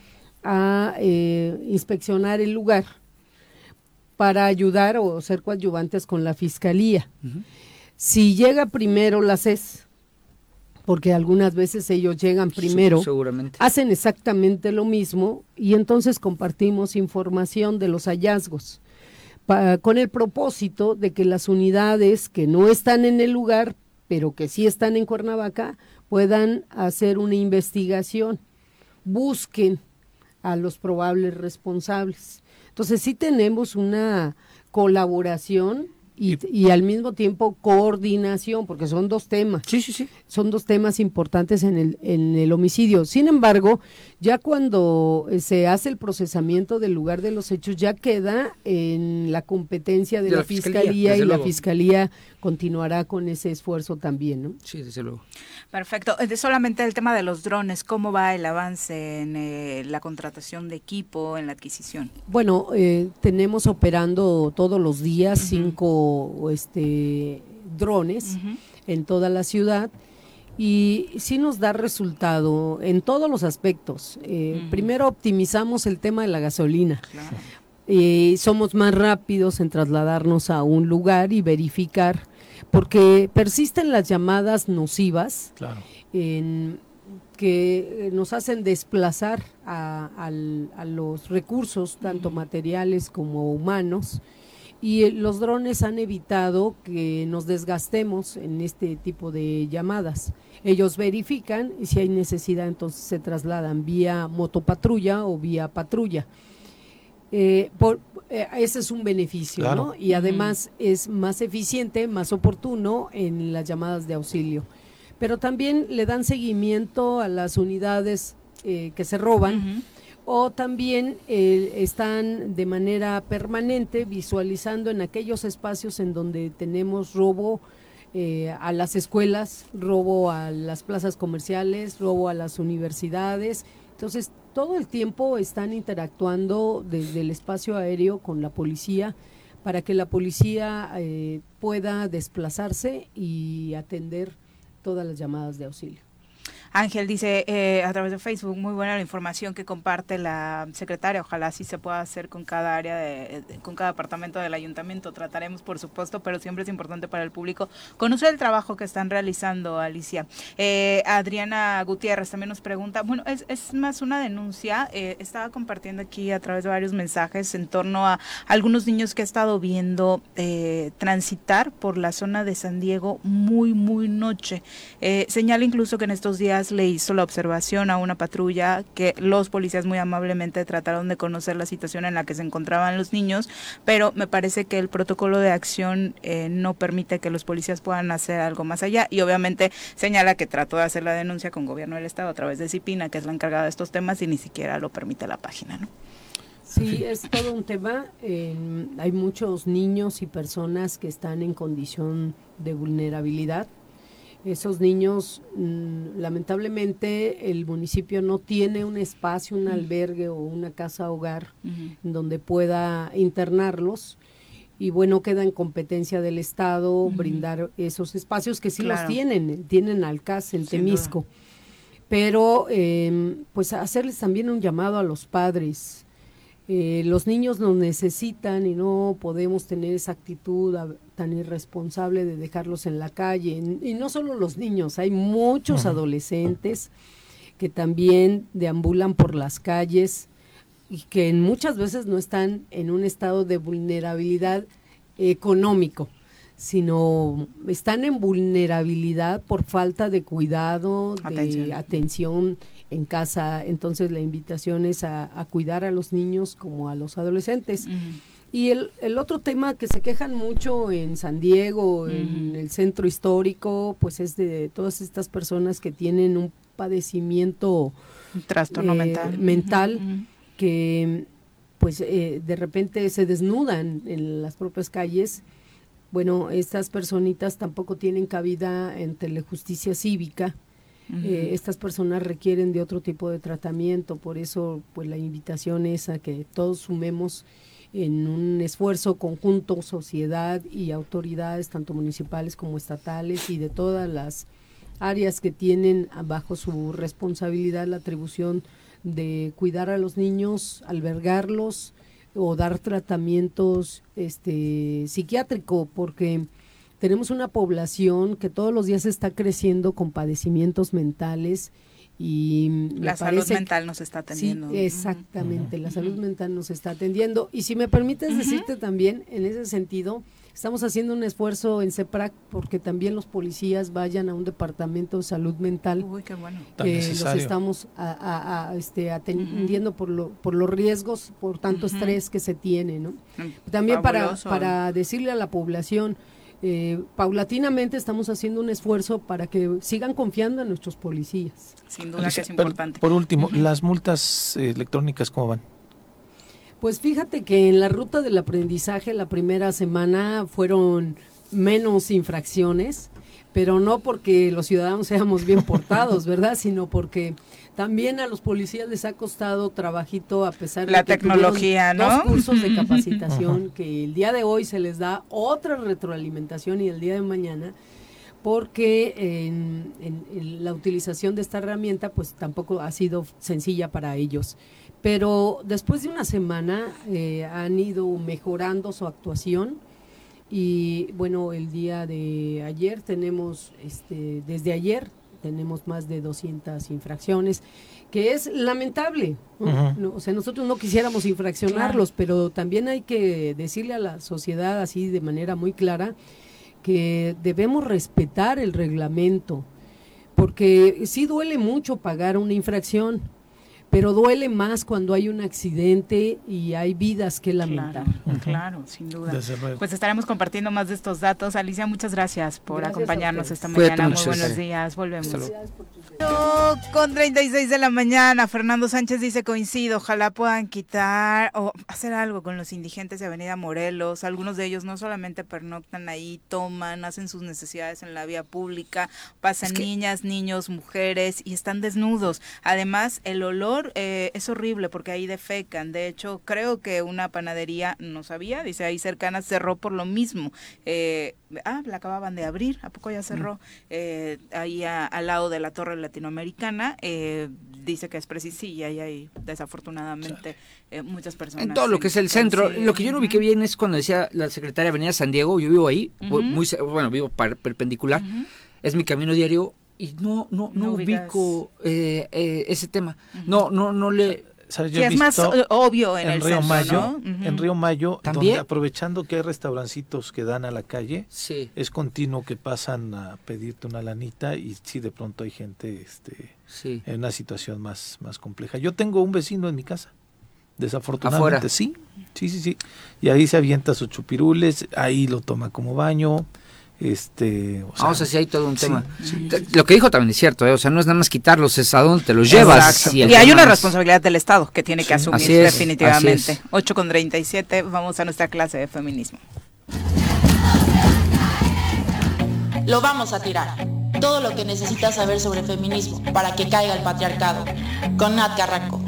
a eh, inspeccionar el lugar para ayudar o ser coadyuvantes con la fiscalía. Si llega primero la CES, porque algunas veces ellos llegan primero, hacen exactamente lo mismo y entonces compartimos información de los hallazgos con el propósito de que las unidades que no están en el lugar, pero que sí están en Cuernavaca, puedan hacer una investigación, busquen a los probables responsables. Entonces sí tenemos una colaboración y, al mismo tiempo coordinación, porque son dos temas. Sí, sí, sí. Son dos temas importantes en el, en el homicidio. Sin embargo, ya cuando eh, se hace el procesamiento del lugar de los hechos, ya queda en la competencia de, la, fiscalía, y la fiscalía continuará con ese esfuerzo también, ¿no? Sí, desde luego. Perfecto. Eh, solamente el tema de los drones, ¿cómo va el avance en eh, la contratación de equipo, en la adquisición? Bueno, tenemos operando todos los días cinco este, drones en toda la ciudad y sí nos da resultado en todos los aspectos. Eh, primero optimizamos el tema de la gasolina. Eh, somos más rápidos en trasladarnos a un lugar y verificar, porque persisten las llamadas nocivas en, que nos hacen desplazar a, a los recursos, tanto materiales como humanos, y los drones han evitado que nos desgastemos en este tipo de llamadas. Ellos verifican y si hay necesidad entonces se trasladan vía motopatrulla o vía patrulla. Eh, por, eh, ese es un beneficio, ¿no? Y además es más eficiente, más oportuno en las llamadas de auxilio. Pero también le dan seguimiento a las unidades eh, que se roban o también eh, están de manera permanente visualizando en aquellos espacios en donde tenemos robo eh, a las escuelas, robo a las plazas comerciales, robo a las universidades. Entonces, todo el tiempo están interactuando desde el espacio aéreo con la policía para que la policía eh, pueda desplazarse y atender todas las llamadas de auxilio. Ángel dice eh, a través de Facebook, muy buena la información que comparte la secretaria. Ojalá así se pueda hacer con cada área, de, con cada departamento del ayuntamiento. Trataremos, por supuesto, pero siempre es importante para el público conocer el trabajo que están realizando, Alicia. Eh, Adriana Gutiérrez también nos pregunta, bueno, es, es más una denuncia. Eh, estaba compartiendo aquí a través de varios mensajes en torno a algunos niños que he estado viendo transitar por la zona de San Diego muy, muy noche. señala incluso que en estos días le hizo la observación a una patrulla que los policías muy amablemente trataron de conocer la situación en la que se encontraban los niños, pero me parece que el protocolo de acción eh, no permite que los policías puedan hacer algo más allá y obviamente señala que trató de hacer la denuncia con gobierno del estado a través de Cipina, que es la encargada de estos temas y ni siquiera lo permite la página, ¿no? Sí, es todo un tema. hay muchos niños y personas que están en condición de vulnerabilidad esos niños, mm, lamentablemente, el municipio no tiene un espacio, un albergue o una casa hogar donde pueda internarlos. Y bueno, queda en competencia del Estado brindar esos espacios que sí los tienen, tienen Alcaz en Temisco. Pero, em, pues, hacerles también un llamado a los padres eh, los niños nos necesitan y no podemos tener esa actitud tan irresponsable de dejarlos en la calle. Y no solo los niños, hay muchos adolescentes que también deambulan por las calles y que muchas veces no están en un estado de vulnerabilidad económico, sino están en vulnerabilidad por falta de cuidado, de atención en casa. Entonces la invitación es a, cuidar a los niños como a los adolescentes. Y el, el, otro tema que se quejan mucho en San Diego, en el centro histórico, pues es de todas estas personas que tienen un padecimiento un trastorno eh, mental, mental que pues eh, de repente se desnudan en las propias calles. Bueno, estas personitas tampoco tienen cabida entre la justicia cívica eh, estas personas requieren de otro tipo de tratamiento, por eso pues la invitación es a que todos sumemos en un esfuerzo conjunto, sociedad y autoridades, tanto municipales como estatales y de todas las áreas que tienen bajo su responsabilidad la atribución de cuidar a los niños, albergarlos o dar tratamientos este psiquiátrico porque tenemos una población que todos los días está creciendo con padecimientos mentales y la salud mental nos está atendiendo. Sí, exactamente, la salud mental nos está atendiendo. Y si me permites decirte también, en ese sentido, estamos haciendo un esfuerzo en CEPRAC porque también los policías vayan a un departamento de salud mental. Uy, qué bueno. Que los estamos este, atendiendo por, lo, por los riesgos, por tanto estrés que se tiene, ¿no? Mm, también para, para decirle a la población, eh, paulatinamente estamos haciendo un esfuerzo para que sigan confiando en nuestros policías. Sin duda que es importante. Por, último, ¿las multas eh, electrónicas cómo van? Pues fíjate que en la ruta del aprendizaje la primera semana fueron menos infracciones, pero no porque los ciudadanos seamos bien portados, ¿verdad? Sino porque también a los policías les ha costado trabajito a pesar de la tecnología, ¿no? Dos cursos de capacitación que el día de hoy se les da otra retroalimentación y el día de mañana porque en, la utilización de esta herramienta pues tampoco ha sido sencilla para ellos. Pero después de una semana eh, han ido mejorando su actuación y bueno, el día de ayer tenemos, este, desde ayer tenemos más de 200 infracciones, que es lamentable. o sea, nosotros no quisiéramos infraccionarlos, pero también hay que decirle a la sociedad así de manera muy clara que debemos respetar el reglamento, porque sí duele mucho pagar una infracción, pero duele más cuando hay un accidente y hay vidas que lamentar. Claro, sin duda. Pues estaremos compartiendo más de estos datos. Alicia, muchas gracias por acompañarnos esta mañana. Muy buenos días, volvemos. con 36 de la mañana, Fernando Sánchez dice coincido, ojalá puedan quitar o hacer algo con los indigentes de Avenida Morelos. Algunos de ellos no solamente pernoctan ahí, toman, hacen sus necesidades en la vía pública, pasan niñas, niños, mujeres y están desnudos. Además, el olor eh, es horrible porque ahí defecan. De hecho, creo que una panadería, no sabía, dice ahí cercana, cerró por lo mismo. Eh, ah, la acababan de abrir, ¿a poco ya cerró? Eh, ahí al lado de la torre latinoamericana. dice que es preciso, y ahí hay desafortunadamente muchas personas. En todo lo que es el centro, lo que yo no vi que bien es cuando decía la secretaria Avenida San Diego, yo vivo ahí, muy, bueno, vivo perpendicular, es mi camino diario y no no no, ubico eh, eh, ese tema. No no no le es más obvio en, el Río Mayo, en Río Mayo, donde aprovechando que hay restaurancitos que dan a la calle, es continuo que pasan a pedirte una lanita y sí de pronto hay gente este en una situación más más compleja. Yo tengo un vecino en mi casa. Desafortunadamente, sí, sí, sí, sí. Y ahí se avienta sus chupirules, ahí lo toma como baño, este, Vamos a hay todo un tema. Lo que dijo también es cierto, ¿eh? o sea, no es nada más quitarlos, es a dónde te los llevas. Y, hay una responsabilidad del Estado que tiene que asumir definitivamente. 8 con 37, vamos a nuestra clase de feminismo. Lo vamos a tirar. Todo lo que necesitas saber sobre feminismo para que caiga el patriarcado. Con Nat Carranco.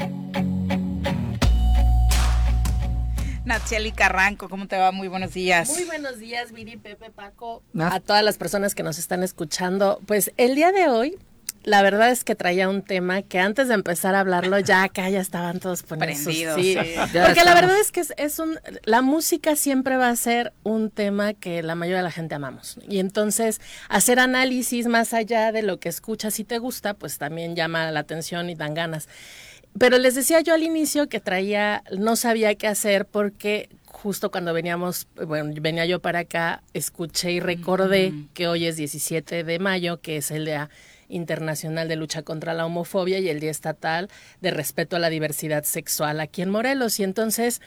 Natsieli Carranco, ¿cómo te va? Muy buenos días. Muy buenos días, Viri, Pepe, Paco, a todas las personas que nos están escuchando. Pues el día de hoy, la verdad es que traía un tema que antes de empezar a hablarlo, ya acá ya estaban todos prendidos. Sí. Porque la verdad es que es, un, la música siempre va a ser un tema que la mayoría de la gente amamos. Y entonces, hacer análisis más allá de lo que escuchas y te gusta, pues también llama la atención y dan ganas. Pero les decía yo al inicio que traía, no sabía qué hacer porque justo cuando veníamos, bueno, venía yo para acá, escuché y recordé que hoy es 17 de mayo, que es el Día Internacional de Lucha contra la Homofobia y el Día Estatal de Respeto a la Diversidad Sexual aquí en Morelos. Y entonces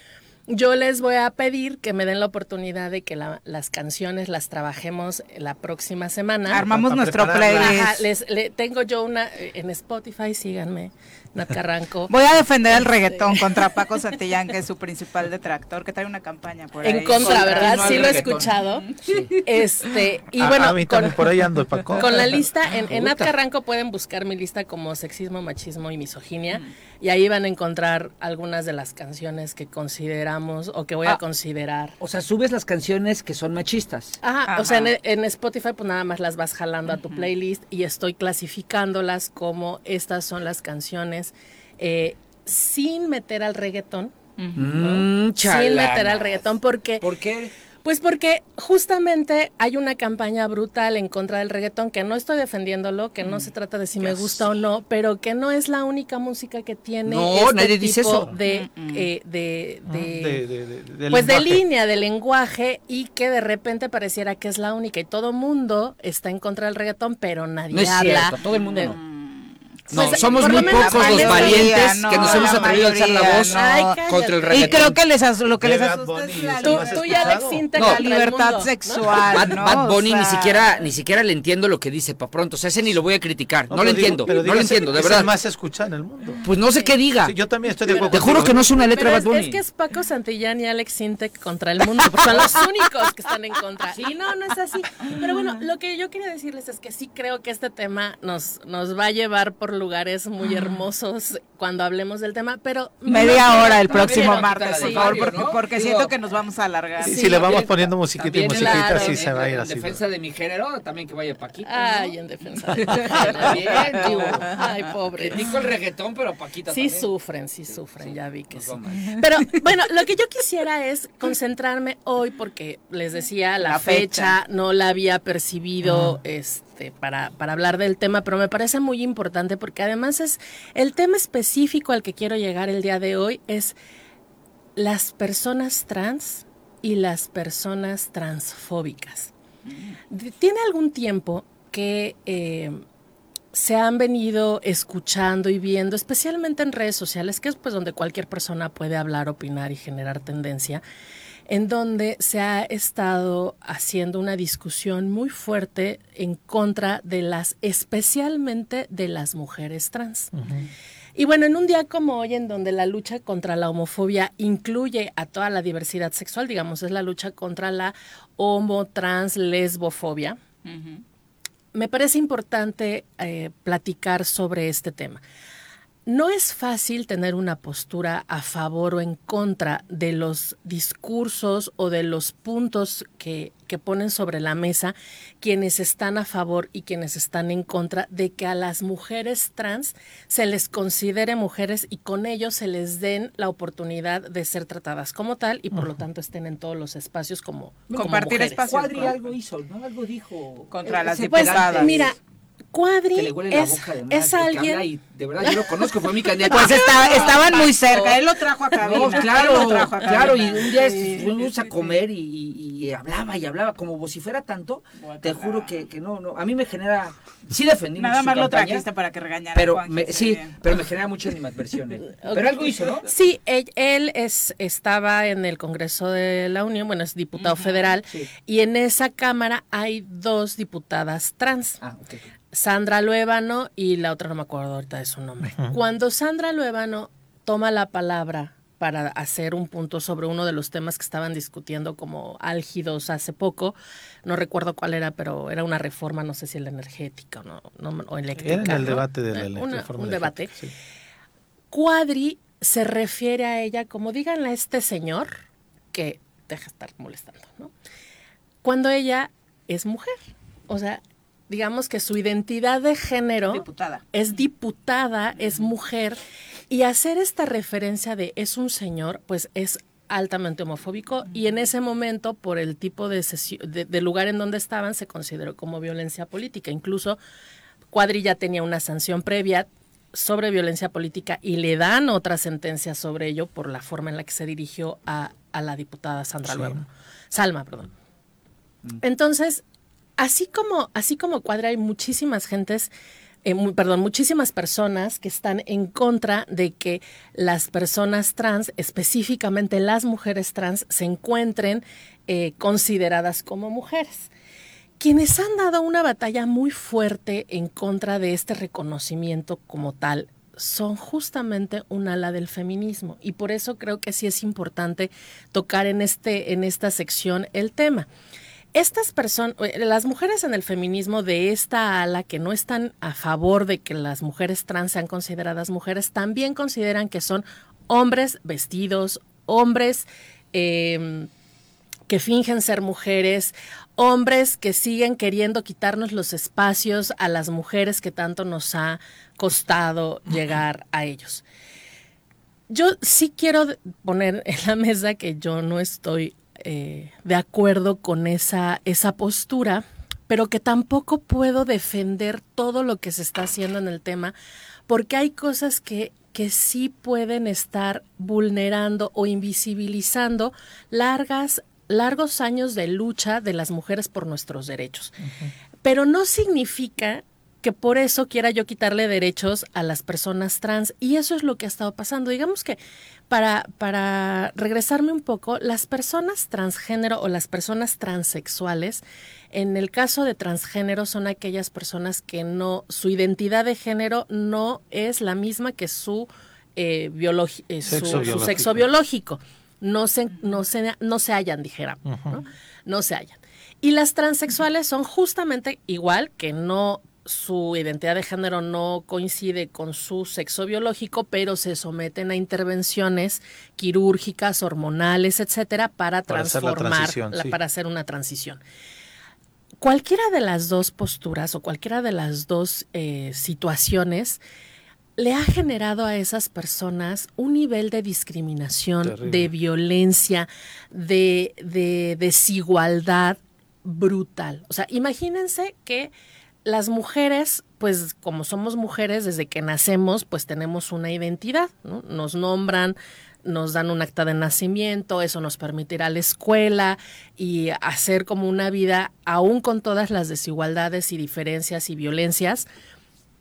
yo les voy a pedir que me den la oportunidad de que las canciones las trabajemos la próxima semana. Armamos nuestro playlist. les, tengo yo una eh, en Spotify, síganme. Nat Carranco. Voy a defender el este, reggaetón contra Paco Santillán, que es su principal detractor, que trae una campaña por ahí. En contra, ¿verdad? Sí lo he escuchado. Este, y bueno, con, por ahí ando, Paco. Con la lista, en, en Nat Carranco pueden buscar mi lista como sexismo, machismo y misoginia, y ahí van a encontrar algunas de las canciones que consideramos o que voy a ah, considerar. O sea, subes las canciones que son machistas. Ajá, o sea, en, Spotify pues nada más las vas jalando a tu playlist y estoy clasificándolas como estas son las canciones eh, sin meter al reggaetón. Mm, sin meter al reggaetón porque... ¿Por qué? Pues porque justamente hay una campaña brutal en contra del reggaetón, que no estoy defendiendo,lo que no mm. se trata de si me gusta o no, pero que no es la única música que tiene no, este nadie dice eso. De, eh, de, de, pues de línea, de lenguaje, y que de repente pareciera que es la única, y todo mundo está en contra del reggaetón, pero nadie no es habla. Cierto, todo el mundo no. No, pues, somos muy pocos los valientes que nos hemos atrevido a alzar la voz contra el reggaetón. Y creo que les lo que les asusta es la, tú, tú ya la libertad sexual. Bad, Bunny ni siquiera ni siquiera le entiendo lo que dice pa pronto. O sea, ese ni lo voy a criticar. No, lo entiendo. no lo entiendo, de verdad. más escuchado en el mundo. Pues no sé qué diga. yo también estoy de acuerdo. Te juro que no es una letra Bad Bunny. Es que es Paco Santillán y Alex Sintek contra el mundo. Son los únicos que están en contra. Y no, no es así. Pero bueno, lo que yo quería decirles es que sí creo que este tema nos, nos va a llevar por lugares muy hermosos cuando hablemos del tema, pero... Media hora el próximo martes, por favor, porque, siento que nos vamos a alargar. si le vamos poniendo musiquita y musiquita, sí se va a ir así. En defensa de mi género, también que vaya Paquita. Ay, en defensa de Ay, pobre. Dijo el reggaetón, pero Paquita Sí sufren, sí sufren, ya vi que sí. Pero bueno, lo que yo quisiera es concentrarme hoy, porque les decía, la, fecha, no la había percibido, este este, para, para hablar del tema, pero me parece muy importante porque además es el tema específico al que quiero llegar el día de hoy es las personas trans y las personas transfóbicas. Tiene algún tiempo que eh, se han venido escuchando y viendo, especialmente en redes sociales, que es pues donde cualquier persona puede hablar, opinar y generar tendencia, en donde se ha estado haciendo una discusión muy fuerte en contra de las, especialmente de las mujeres trans. Y bueno, en un día como hoy, en donde la lucha contra la homofobia incluye a toda la diversidad sexual, digamos, es la lucha contra la homo, trans, lesbofobia, me parece importante eh, platicar sobre este tema. No es fácil tener una postura a favor o en contra de los discursos o de los puntos que, ponen sobre la mesa quienes están a favor y quienes están en contra de que a las mujeres trans se les considere mujeres y con ello se les den la oportunidad de ser tratadas como tal y por lo tanto estén en todos los espacios como compartir espacio. Cuadri algo hizo, ¿no? Algo dijo contra las diputadas. Pues, mira, Cuadri es, es alguien. de verdad, yo lo conozco, fue mi candidato. Pues estaban muy cerca, él lo trajo a cabina. claro, claro, y un día fuimos a comer y, hablaba y hablaba, como si fuera tanto, te juro que, que, no, no, a mí me genera, sí defendí Nada más lo trajiste para que regañara pero Sí, pero me genera mucha animadversión. ¿eh? Pero algo hizo, ¿no? Sí, él, es, estaba en el Congreso de la Unión, bueno, es diputado federal, y en esa Cámara hay dos diputadas trans. Ah, okay. Sandra Luébano y la otra no me acuerdo ahorita de su nombre. Cuando Sandra Luébano toma la palabra para hacer un punto sobre uno de los temas que estaban discutiendo como álgidos hace poco, no recuerdo cuál era, pero era una reforma, no sé si la energética o, no, o eléctrica. Era en el debate de la una, Un debate. Cuadri se refiere a ella como díganle a este señor que deja estar molestando, ¿no? Cuando ella es mujer. O sea, digamos que su identidad de género es diputada, es mujer, y hacer esta referencia de es un señor, pues es altamente homofóbico y en ese momento, por el tipo de, de, lugar en donde estaban, se consideró como violencia política. Incluso Cuadrilla tenía una sanción previa sobre violencia política y le dan otra sentencia sobre ello por la forma en la que se dirigió a, la diputada Sandra Luego. Salma, perdón. Entonces, así como, así como Cuadra hay muchísimas gentes, eh, perdón, muchísimas personas que están en contra de que las personas trans, específicamente las mujeres trans, se encuentren eh, consideradas como mujeres. Quienes han dado una batalla muy fuerte en contra de este reconocimiento como tal son justamente un ala del feminismo y por eso creo que sí es importante tocar en, este, en esta sección el tema. Estas personas, eh, las mujeres en el feminismo de esta ala que no están a favor de que las mujeres trans sean consideradas mujeres, también consideran que son hombres vestidos hombres em, que fingen ser mujeres, hombres que siguen queriendo quitarnos los espacios a las mujeres que tanto nos ha costado llegar a ellos. Yo sí quiero poner en la mesa que yo no estoy eh, de acuerdo con esa, esa postura, pero que tampoco puedo defender todo lo que se está haciendo en el tema, porque hay cosas que, que sí pueden estar vulnerando o invisibilizando largas, largos años de lucha de las mujeres por nuestros derechos. Pero no significa que por eso quiera yo quitarle derechos a las personas trans. Y eso es lo que ha estado pasando. Digamos que para, para regresarme un poco, las personas transgénero o las personas transexuales, en el caso de transgénero son aquellas personas que no, su identidad de género no es la misma que su, eh, eh su, sexo biológico. No se, no se, no se hallan, dijéramos. ¿no? no se hallan. Y las transexuales son justamente igual que no su identidad de género no coincide con su sexo biológico, pero se someten a intervenciones quirúrgicas, hormonales, etcétera, para, transformar, para hacer una transición. Cualquiera de las dos posturas o cualquiera de las dos eh, situaciones le ha generado a esas personas un nivel de discriminación, de violencia, de, de desigualdad brutal. O sea, imagínense que las mujeres, pues como somos mujeres desde que nacemos, pues tenemos una identidad, ¿no? Nos nombran, nos dan un acta de nacimiento, eso nos permitirá la escuela y hacer como una vida, aún con todas las desigualdades y diferencias y violencias,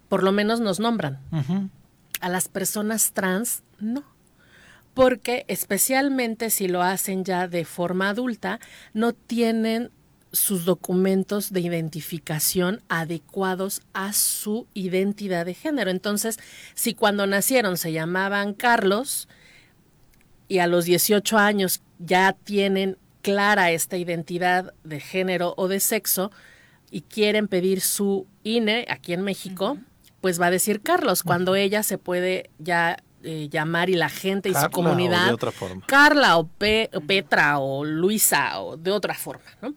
por lo menos nos nombran. A las personas trans, no. Porque especialmente si lo hacen ya de forma adulta, no tienen sus documentos de identificación adecuados a su identidad de género. Entonces, si cuando nacieron se llamaban Carlos y a los 18 años ya tienen clara esta identidad de género o de sexo y quieren pedir su INE aquí en México, pues va a decir Carlos, cuando ella se puede ya eh, llamar y la gente y su comunidad Carla o, o Petra o Luisa o de otra forma, ¿no?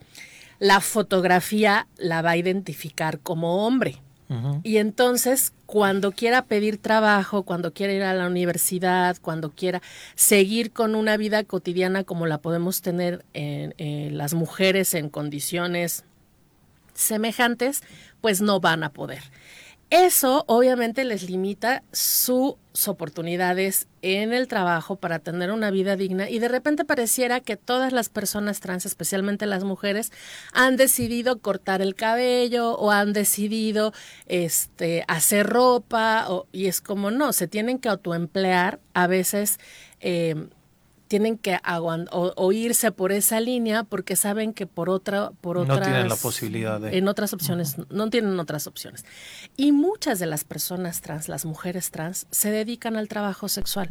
La fotografía la va a identificar como hombre. Y entonces, cuando quiera pedir trabajo, cuando quiera ir a la universidad, cuando quiera seguir con una vida cotidiana como la podemos tener en, las mujeres en condiciones semejantes, pues no van a poder. Eso obviamente les limita sus oportunidades en el trabajo para tener una vida digna y de repente pareciera que todas las personas trans, especialmente las mujeres, han decidido cortar el cabello o han decidido este, hacer ropa y es como no, se tienen que autoemplear a veces. Eh, tienen que o, irse por esa línea porque saben que por otra por otras no tienen la posibilidad de en otras opciones no tienen otras opciones. Y muchas de las personas trans las mujeres trans se dedican al trabajo sexual.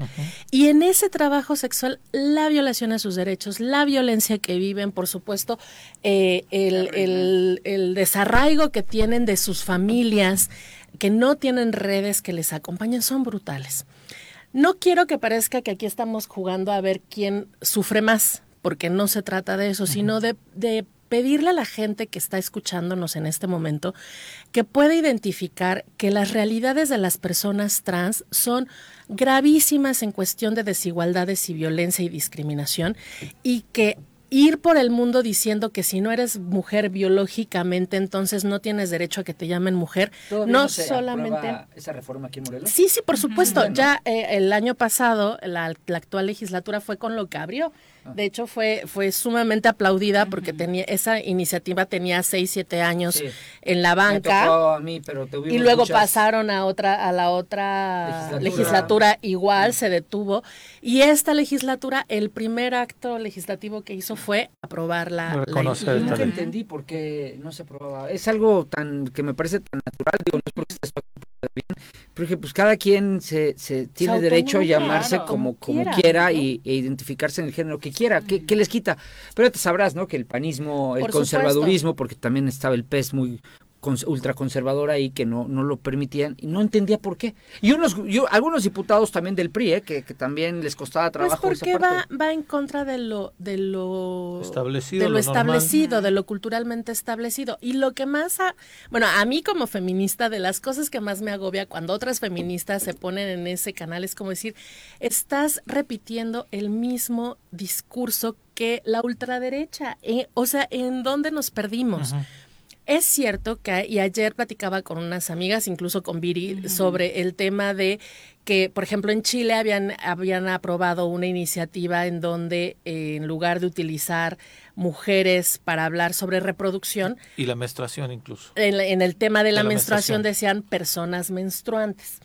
Y en ese trabajo sexual la violación a sus derechos la violencia que viven por supuesto eh, el, el, el desarraigo que tienen de sus familias que no tienen redes que les acompañen son brutales no quiero que parezca que aquí estamos jugando a ver quién sufre más, porque no se trata de eso, sino de, de pedirle a la gente que está escuchándonos en este momento que pueda identificar que las realidades de las personas trans son gravísimas en cuestión de desigualdades y violencia y discriminación y que ir por el mundo diciendo que si no eres mujer biológicamente, entonces no tienes derecho a que te llamen mujer. No, solamente. esa reforma aquí en Morelos? Sí, sí, por supuesto. Ya eh, el año pasado, la, la, actual legislatura fue con lo que abrió. Ah. De hecho, fue, fue sumamente aplaudida porque tenía esa iniciativa tenía seis, siete años en la banca. y luego pasaron a otra, a la otra legislatura, igual, se detuvo. Y esta legislatura, el primer acto legislativo que hizo fue aprobar la ley. Nunca entendí por qué no se aprobaba. Es algo tan que me parece tan natural, digo, no es porque bien, porque pues cada quien se, se tiene derecho a llamarse como, como quiera, y, e identificarse en el género que quiera. ¿Qué, les quita? Pero te sabrás, ¿no? Que el panismo, el conservadurismo, porque también estaba el pez muy ultraconservadora ahí que no, no lo permitían y no entendía por qué. Y unos, yo, algunos diputados también del PRI, ¿eh? que, también les costaba pues trabajo. Pues porque va, va en contra de lo, de lo establecido, de lo, establecido, de lo culturalmente establecido. Y lo que más, bueno, a mí como feminista, de las cosas que más me agobia cuando otras feministas se ponen en ese canal es como decir, estás repitiendo el mismo discurso que la ultraderecha. Eh, o sea, ¿en dónde nos perdimos? Es cierto que, y ayer platicaba con unas amigas, incluso con Viri, sobre el tema de que, por ejemplo, en Chile habían, habían aprobado una iniciativa en donde, eh, en lugar de utilizar mujeres para hablar sobre reproducción. Y la menstruación incluso. En, el tema de, la, menstruación decían personas menstruantes.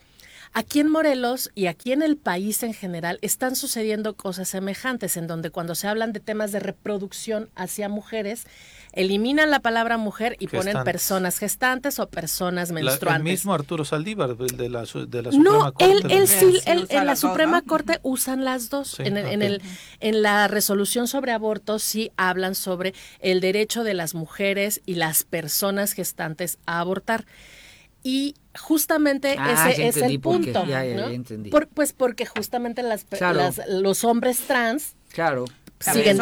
Aquí en Morelos y aquí en el país en general están sucediendo cosas semejantes, en donde cuando se hablan de temas de reproducción hacia mujeres, eliminan la palabra mujer y ponen personas gestantes o personas menstruantes. el mismo Arturo Saldívar, de la, de la Suprema no, Corte. Él, él sí, en la Suprema Corte usan las dos. en, en, el, en la resolución sobre aborto sí hablan sobre el derecho de las mujeres y las personas gestantes a abortar. Y justamente ah, ese es el punto. pues porque justamente las, los hombres trans claro. Siguen,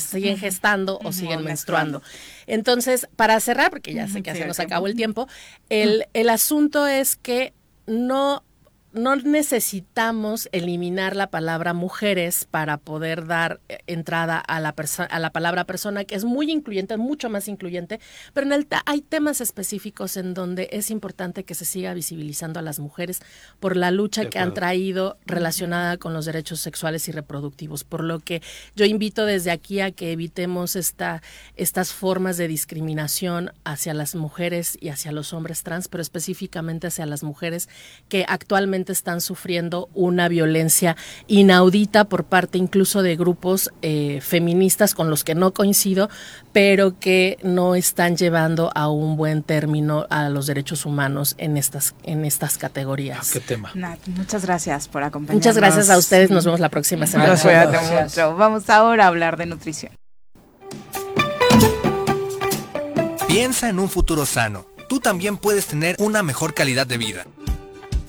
siguen, gestando o siguen menstruando. Entonces, para cerrar, porque ya sé que se nos acabó el tiempo, el, el asunto es que no no necesitamos eliminar la palabra mujeres para poder dar eh, entrada a la, a la palabra persona, que es muy incluyente, mucho más incluyente, pero en el hay temas específicos en donde es importante que se siga visibilizando a las mujeres por la lucha que han traído relacionada con los derechos sexuales y reproductivos, por lo que yo invito desde aquí a que evitemos esta, estas formas de discriminación hacia las mujeres y hacia los hombres trans, pero específicamente hacia las mujeres que actualmente están sufriendo una violencia inaudita por parte incluso de grupos eh, feministas con los que no coincido, pero que no están llevando a un buen término a los derechos humanos en estas, en estas categorías. Ah, ¿Qué tema? muchas gracias por acompañarnos. Muchas gracias a ustedes, nos vemos la próxima semana. Vamos ahora a hablar de nutrición. Piensa en un futuro sano. Tú también puedes tener una mejor calidad de vida.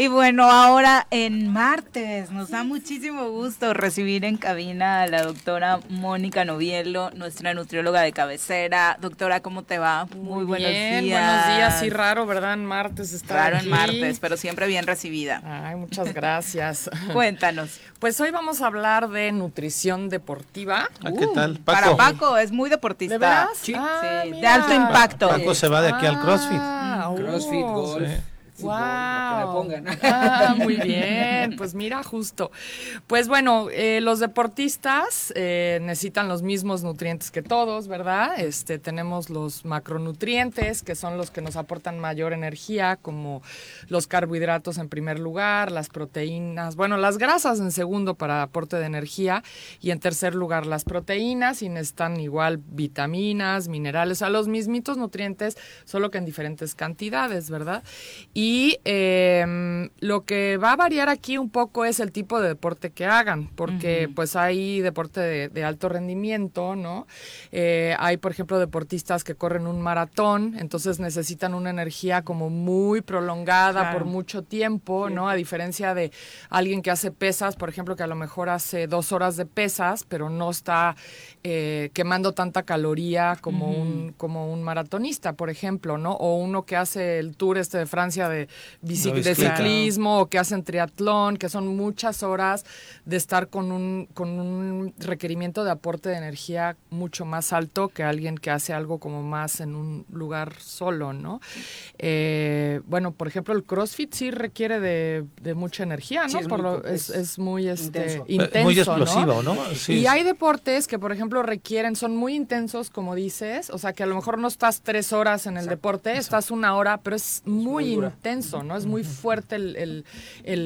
Y bueno, ahora en martes nos da muchísimo gusto recibir en cabina a la doctora Mónica Novielo, nuestra nutrióloga de cabecera. Doctora, ¿cómo te va? Muy, buenos días. Buenos días, sí, raro, ¿verdad? En martes está Raro en martes, pero siempre bien recibida. Ay, muchas gracias. Cuéntanos. Pues hoy vamos a hablar de nutrición deportiva. Ah, ¿Qué tal? Paco. Para Paco, es muy deportista. ¿De Sí, ah, de alto impacto. Paco se va de aquí al CrossFit. Ah, CrossFit, golf. Wow. Ah, muy bien. Pues mira, justo. Pues bueno, eh, los deportistas eh, necesitan los mismos nutrientes que todos, ¿verdad? Este, tenemos los macronutrientes, que son los que nos aportan mayor energía, como los carbohidratos en primer lugar, las proteínas, bueno, las grasas en segundo para aporte de energía, y en tercer lugar las proteínas, y necesitan igual vitaminas, minerales, a los mismitos nutrientes, solo que en diferentes cantidades, ¿verdad? Y y em, lo que va a variar aquí un poco es el tipo de deporte que hagan, porque pues hay deporte de, alto rendimiento, ¿no? Eh, hay, por ejemplo, deportistas que corren un maratón, entonces necesitan una energía como muy prolongada por mucho tiempo, ¿no? A diferencia de alguien que hace pesas, por ejemplo, que a lo mejor hace dos horas de pesas, pero no está eh, quemando tanta caloría como, un, como un maratonista, por ejemplo, ¿no? O uno que hace el tour este de Francia de de, ciclismo o que hacen triatlón, que son muchas horas de estar con un, con un requerimiento de aporte de energía mucho más alto que alguien que hace algo como más en un lugar solo, ¿no? Eh, bueno, por ejemplo, el CrossFit sí requiere de, mucha energía, ¿no? es, muy este, intenso. muy explosivo, ¿no? y hay deportes que, por ejemplo, requieren, son muy intensos, como dices, o sea, que a lo mejor no estás tres horas en el deporte, estás una hora, pero es muy, intenso intenso, ¿no? Es muy fuerte el,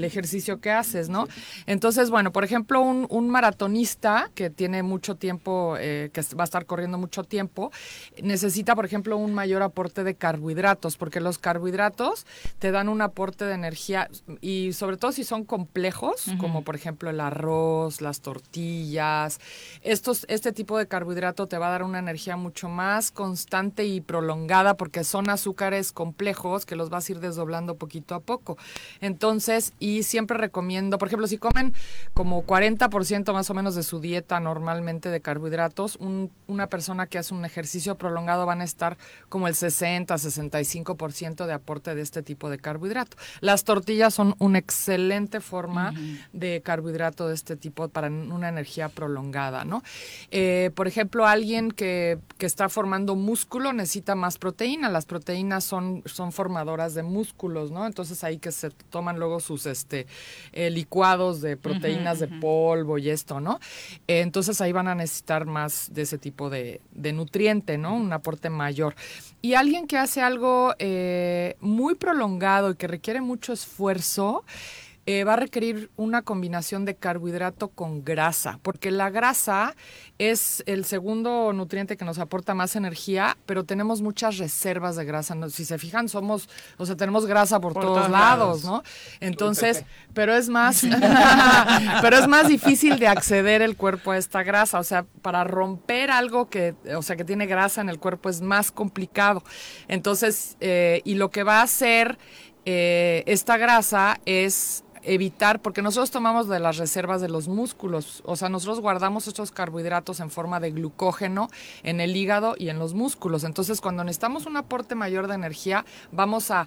ejercicio que haces, ¿no? Entonces, bueno, por ejemplo, un, maratonista que tiene mucho tiempo, eh, que va a estar corriendo mucho tiempo, necesita, por ejemplo, un mayor aporte de carbohidratos, porque los carbohidratos te dan un aporte de energía y sobre todo si son complejos, como por ejemplo el arroz, las tortillas, estos, este tipo de carbohidrato te va a dar una energía mucho más constante y prolongada porque son azúcares complejos que los vas a ir desdoblando poquito a poco. Entonces, y siempre recomiendo, por ejemplo, si comen como 40% más o menos de su dieta normalmente de carbohidratos, una persona que hace un ejercicio prolongado van a estar como el 60, 65% de aporte de este tipo de carbohidrato. Las tortillas son una excelente forma de carbohidrato de este tipo para una energía prolongada, ¿no? Eh, por ejemplo, alguien que, que está formando músculo necesita más proteína. Las proteínas son, son formadoras de músculos, ¿no? Entonces ahí que se toman luego sus este, eh, licuados de proteínas de polvo y esto, ¿no? Eh, entonces ahí van a necesitar más de ese tipo de, de nutriente, ¿no? Un aporte mayor. Y alguien que hace algo eh, muy prolongado y que requiere mucho esfuerzo, eh, va a requerir una combinación de carbohidrato con grasa, porque la grasa es el segundo nutriente que nos aporta más energía, pero tenemos muchas reservas de grasa. Si se fijan, somos, o sea, tenemos grasa por, todos, lados, ¿no? Entonces, pero es más, pero es más difícil de acceder el cuerpo a esta grasa. O sea, para romper algo que, o sea, que tiene grasa en el cuerpo es más complicado. Entonces, eh, y lo que va a hacer eh, esta grasa es evitar, porque nosotros tomamos de las reservas de los músculos, o sea, nosotros guardamos estos carbohidratos en forma de glucógeno en el hígado y en los músculos. Entonces, cuando necesitamos un aporte mayor de energía, vamos a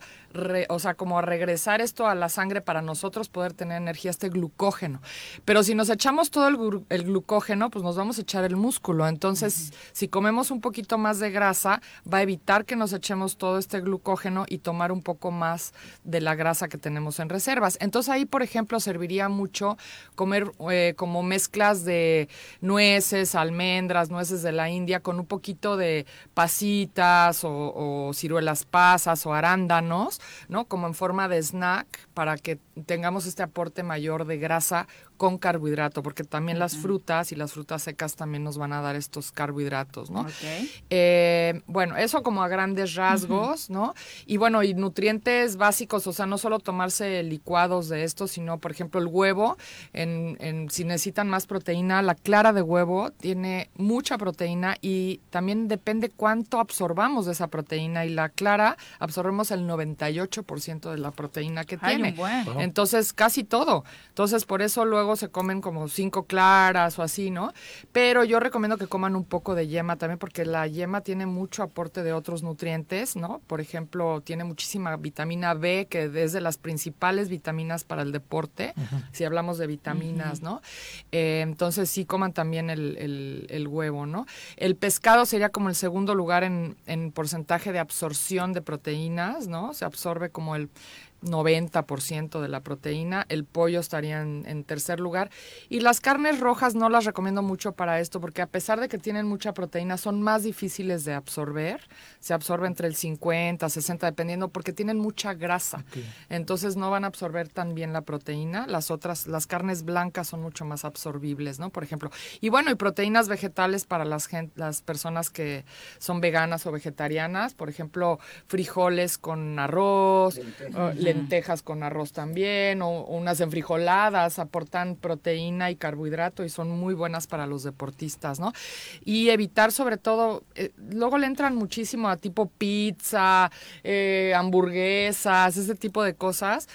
o sea, como a regresar esto a la sangre para nosotros poder tener energía, este glucógeno. Pero si nos echamos todo el, glucógeno, pues nos vamos a echar el músculo. Entonces, si comemos un poquito más de grasa, va a evitar que nos echemos todo este glucógeno y tomar un poco más de la grasa que tenemos en reservas. Entonces ahí, por ejemplo, serviría mucho comer eh, como mezclas de nueces, almendras, nueces de la India con un poquito de pasitas o, o ciruelas pasas o arándanos ¿no? Como en forma de snack para que tengamos este aporte mayor de grasa con carbohidrato, porque también las frutas y las frutas secas también nos van a dar estos carbohidratos, ¿no? Eh, bueno, eso como a grandes rasgos, ¿no? Y bueno, y nutrientes básicos, o sea, no solo tomarse licuados de esto, sino, por ejemplo, el huevo, en, en, si necesitan más proteína, la clara de huevo tiene mucha proteína y también depende cuánto absorbamos de esa proteína y la clara absorbemos el 98% de la proteína que tiene. Entonces, casi todo. Entonces, por eso luego se comen como cinco claras o así, ¿no? Pero yo recomiendo que coman un poco de yema también porque la yema tiene mucho aporte de otros nutrientes, ¿no? Por ejemplo, tiene muchísima vitamina B, que es de las principales vitaminas para el deporte, si hablamos de vitaminas, ¿no? Eh, entonces sí coman también el, huevo, ¿no? El pescado sería como el segundo lugar en, en porcentaje de absorción de proteínas, ¿no? Se absorbe como el 90% de la proteína, el pollo estaría en, tercer lugar. Y las carnes rojas no las recomiendo mucho para esto porque a pesar de que tienen mucha proteína son más difíciles de absorber, se absorbe entre el 50, 60 dependiendo porque tienen mucha grasa, entonces no van a absorber tan bien la proteína, las otras, las carnes blancas son mucho más absorbibles, ¿no? Por ejemplo, y bueno, y proteínas vegetales para las, las personas que son veganas o vegetarianas, por ejemplo, frijoles con arroz, lentejas con arroz también, o, unas enfrijoladas, aportan proteína y carbohidrato y son muy buenas para los deportistas, ¿no? Y evitar sobre todo, eh, luego le entran muchísimo a tipo pizza, eh, hamburguesas, ese tipo de cosas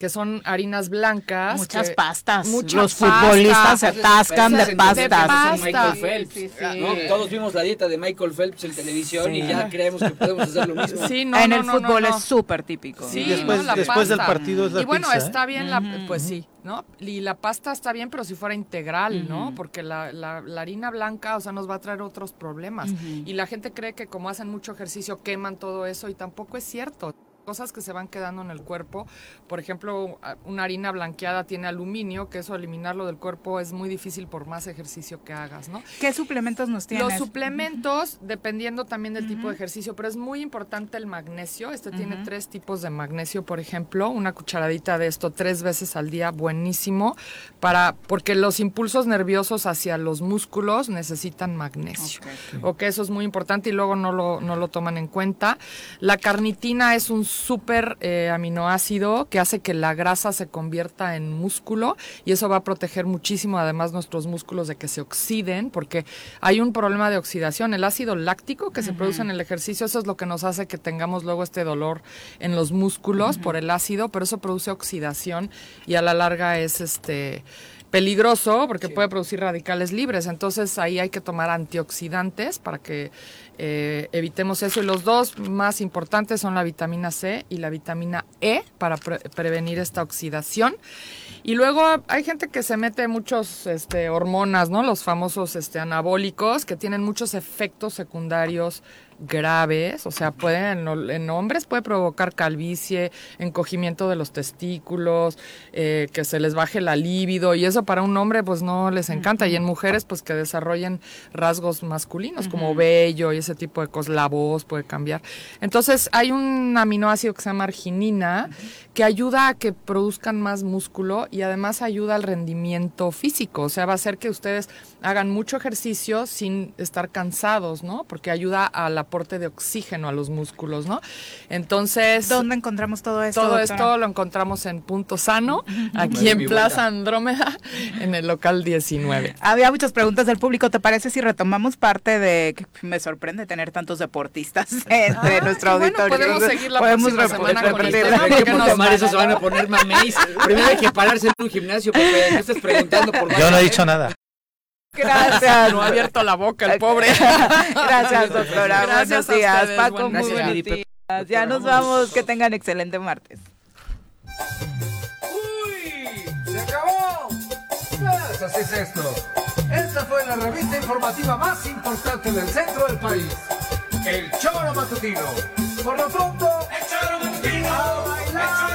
que son harinas blancas. Muchas pastas. Los futbolistas se atascan de, pastas. Michael Phelps. Todos vimos la dieta de Michael Phelps en televisión y ya creemos que podemos hacer lo mismo. en el fútbol es súper típico. Sí, después, después del partido es la Y bueno, ¿eh? está bien, la, pues sí, ¿no? Y la pasta está bien, pero si fuera integral, ¿no? Porque la, la, harina blanca, o sea, nos va a traer otros problemas. Y la gente cree que como hacen mucho ejercicio queman todo eso y tampoco es cierto cosas que se van quedando en el cuerpo. Por ejemplo, una harina blanqueada tiene aluminio, que eso eliminarlo del cuerpo es muy difícil por más ejercicio que hagas, ¿no? ¿Qué suplementos nos tienes? Los suplementos, dependiendo también del tipo de ejercicio, pero es muy importante el magnesio. Este tiene tres tipos de magnesio, por ejemplo, una cucharadita de esto tres veces al día, buenísimo, para porque los impulsos nerviosos hacia los músculos necesitan magnesio. Ok, eso es muy importante y luego no lo, no lo toman en cuenta. La carnitina es un súper eh, aminoácido que hace que la grasa se convierta en músculo y eso va a proteger muchísimo además nuestros músculos de que se oxiden porque hay un problema de oxidación. El ácido láctico que se produce en el ejercicio, eso es lo que nos hace que tengamos luego este dolor en los músculos por el ácido, pero eso produce oxidación y a la larga es este peligroso porque puede producir radicales libres. Entonces ahí hay que tomar antioxidantes para que eh, evitemos eso. Y los dos más importantes son la vitamina C y la vitamina E para prevenir esta oxidación. Y luego hay gente que se mete muchos este, hormonas, ¿no? Los famosos este, anabólicos que tienen muchos efectos secundarios graves, o sea, pueden, en hombres puede provocar calvicie, encogimiento de los testículos, eh, que se les baje la libido, y eso para un hombre pues no les encanta, y en mujeres pues que desarrollen rasgos masculinos como vello y ese tipo de cosas, la voz puede cambiar. Entonces hay un aminoácido que se llama arginina que ayuda a que produzcan más músculo y además ayuda al rendimiento físico, o sea, va a hacer que ustedes hagan mucho ejercicio sin estar cansados, ¿no? Porque ayuda al aporte de oxígeno a los músculos, ¿no? Entonces... ¿Dónde encontramos todo esto? Todo esto lo encontramos en Punto Sano, aquí en Plaza Andrómeda, en el local 19. Había muchas preguntas del público, ¿te parece si retomamos parte de... que me sorprende tener tantos deportistas entre ah, nuestro auditorio? podemos seguir la podemos próxima semana con el eso se van a poner mameis. Primero hay que pararse en un gimnasio porque estás preguntando por Yo no he dicho nada. Gracias. No ha abierto la boca el pobre. Gracias, doctora. Gracias Buenos días. Paco, muy buenos días. Ya nos vamos. Que tengan excelente martes. ¡Uy! ¡Se acabó! Pues así es esto. Esta fue la revista informativa más importante del centro del país. El Choro Matutino. Por lo pronto, el Choro Matutino. A bailar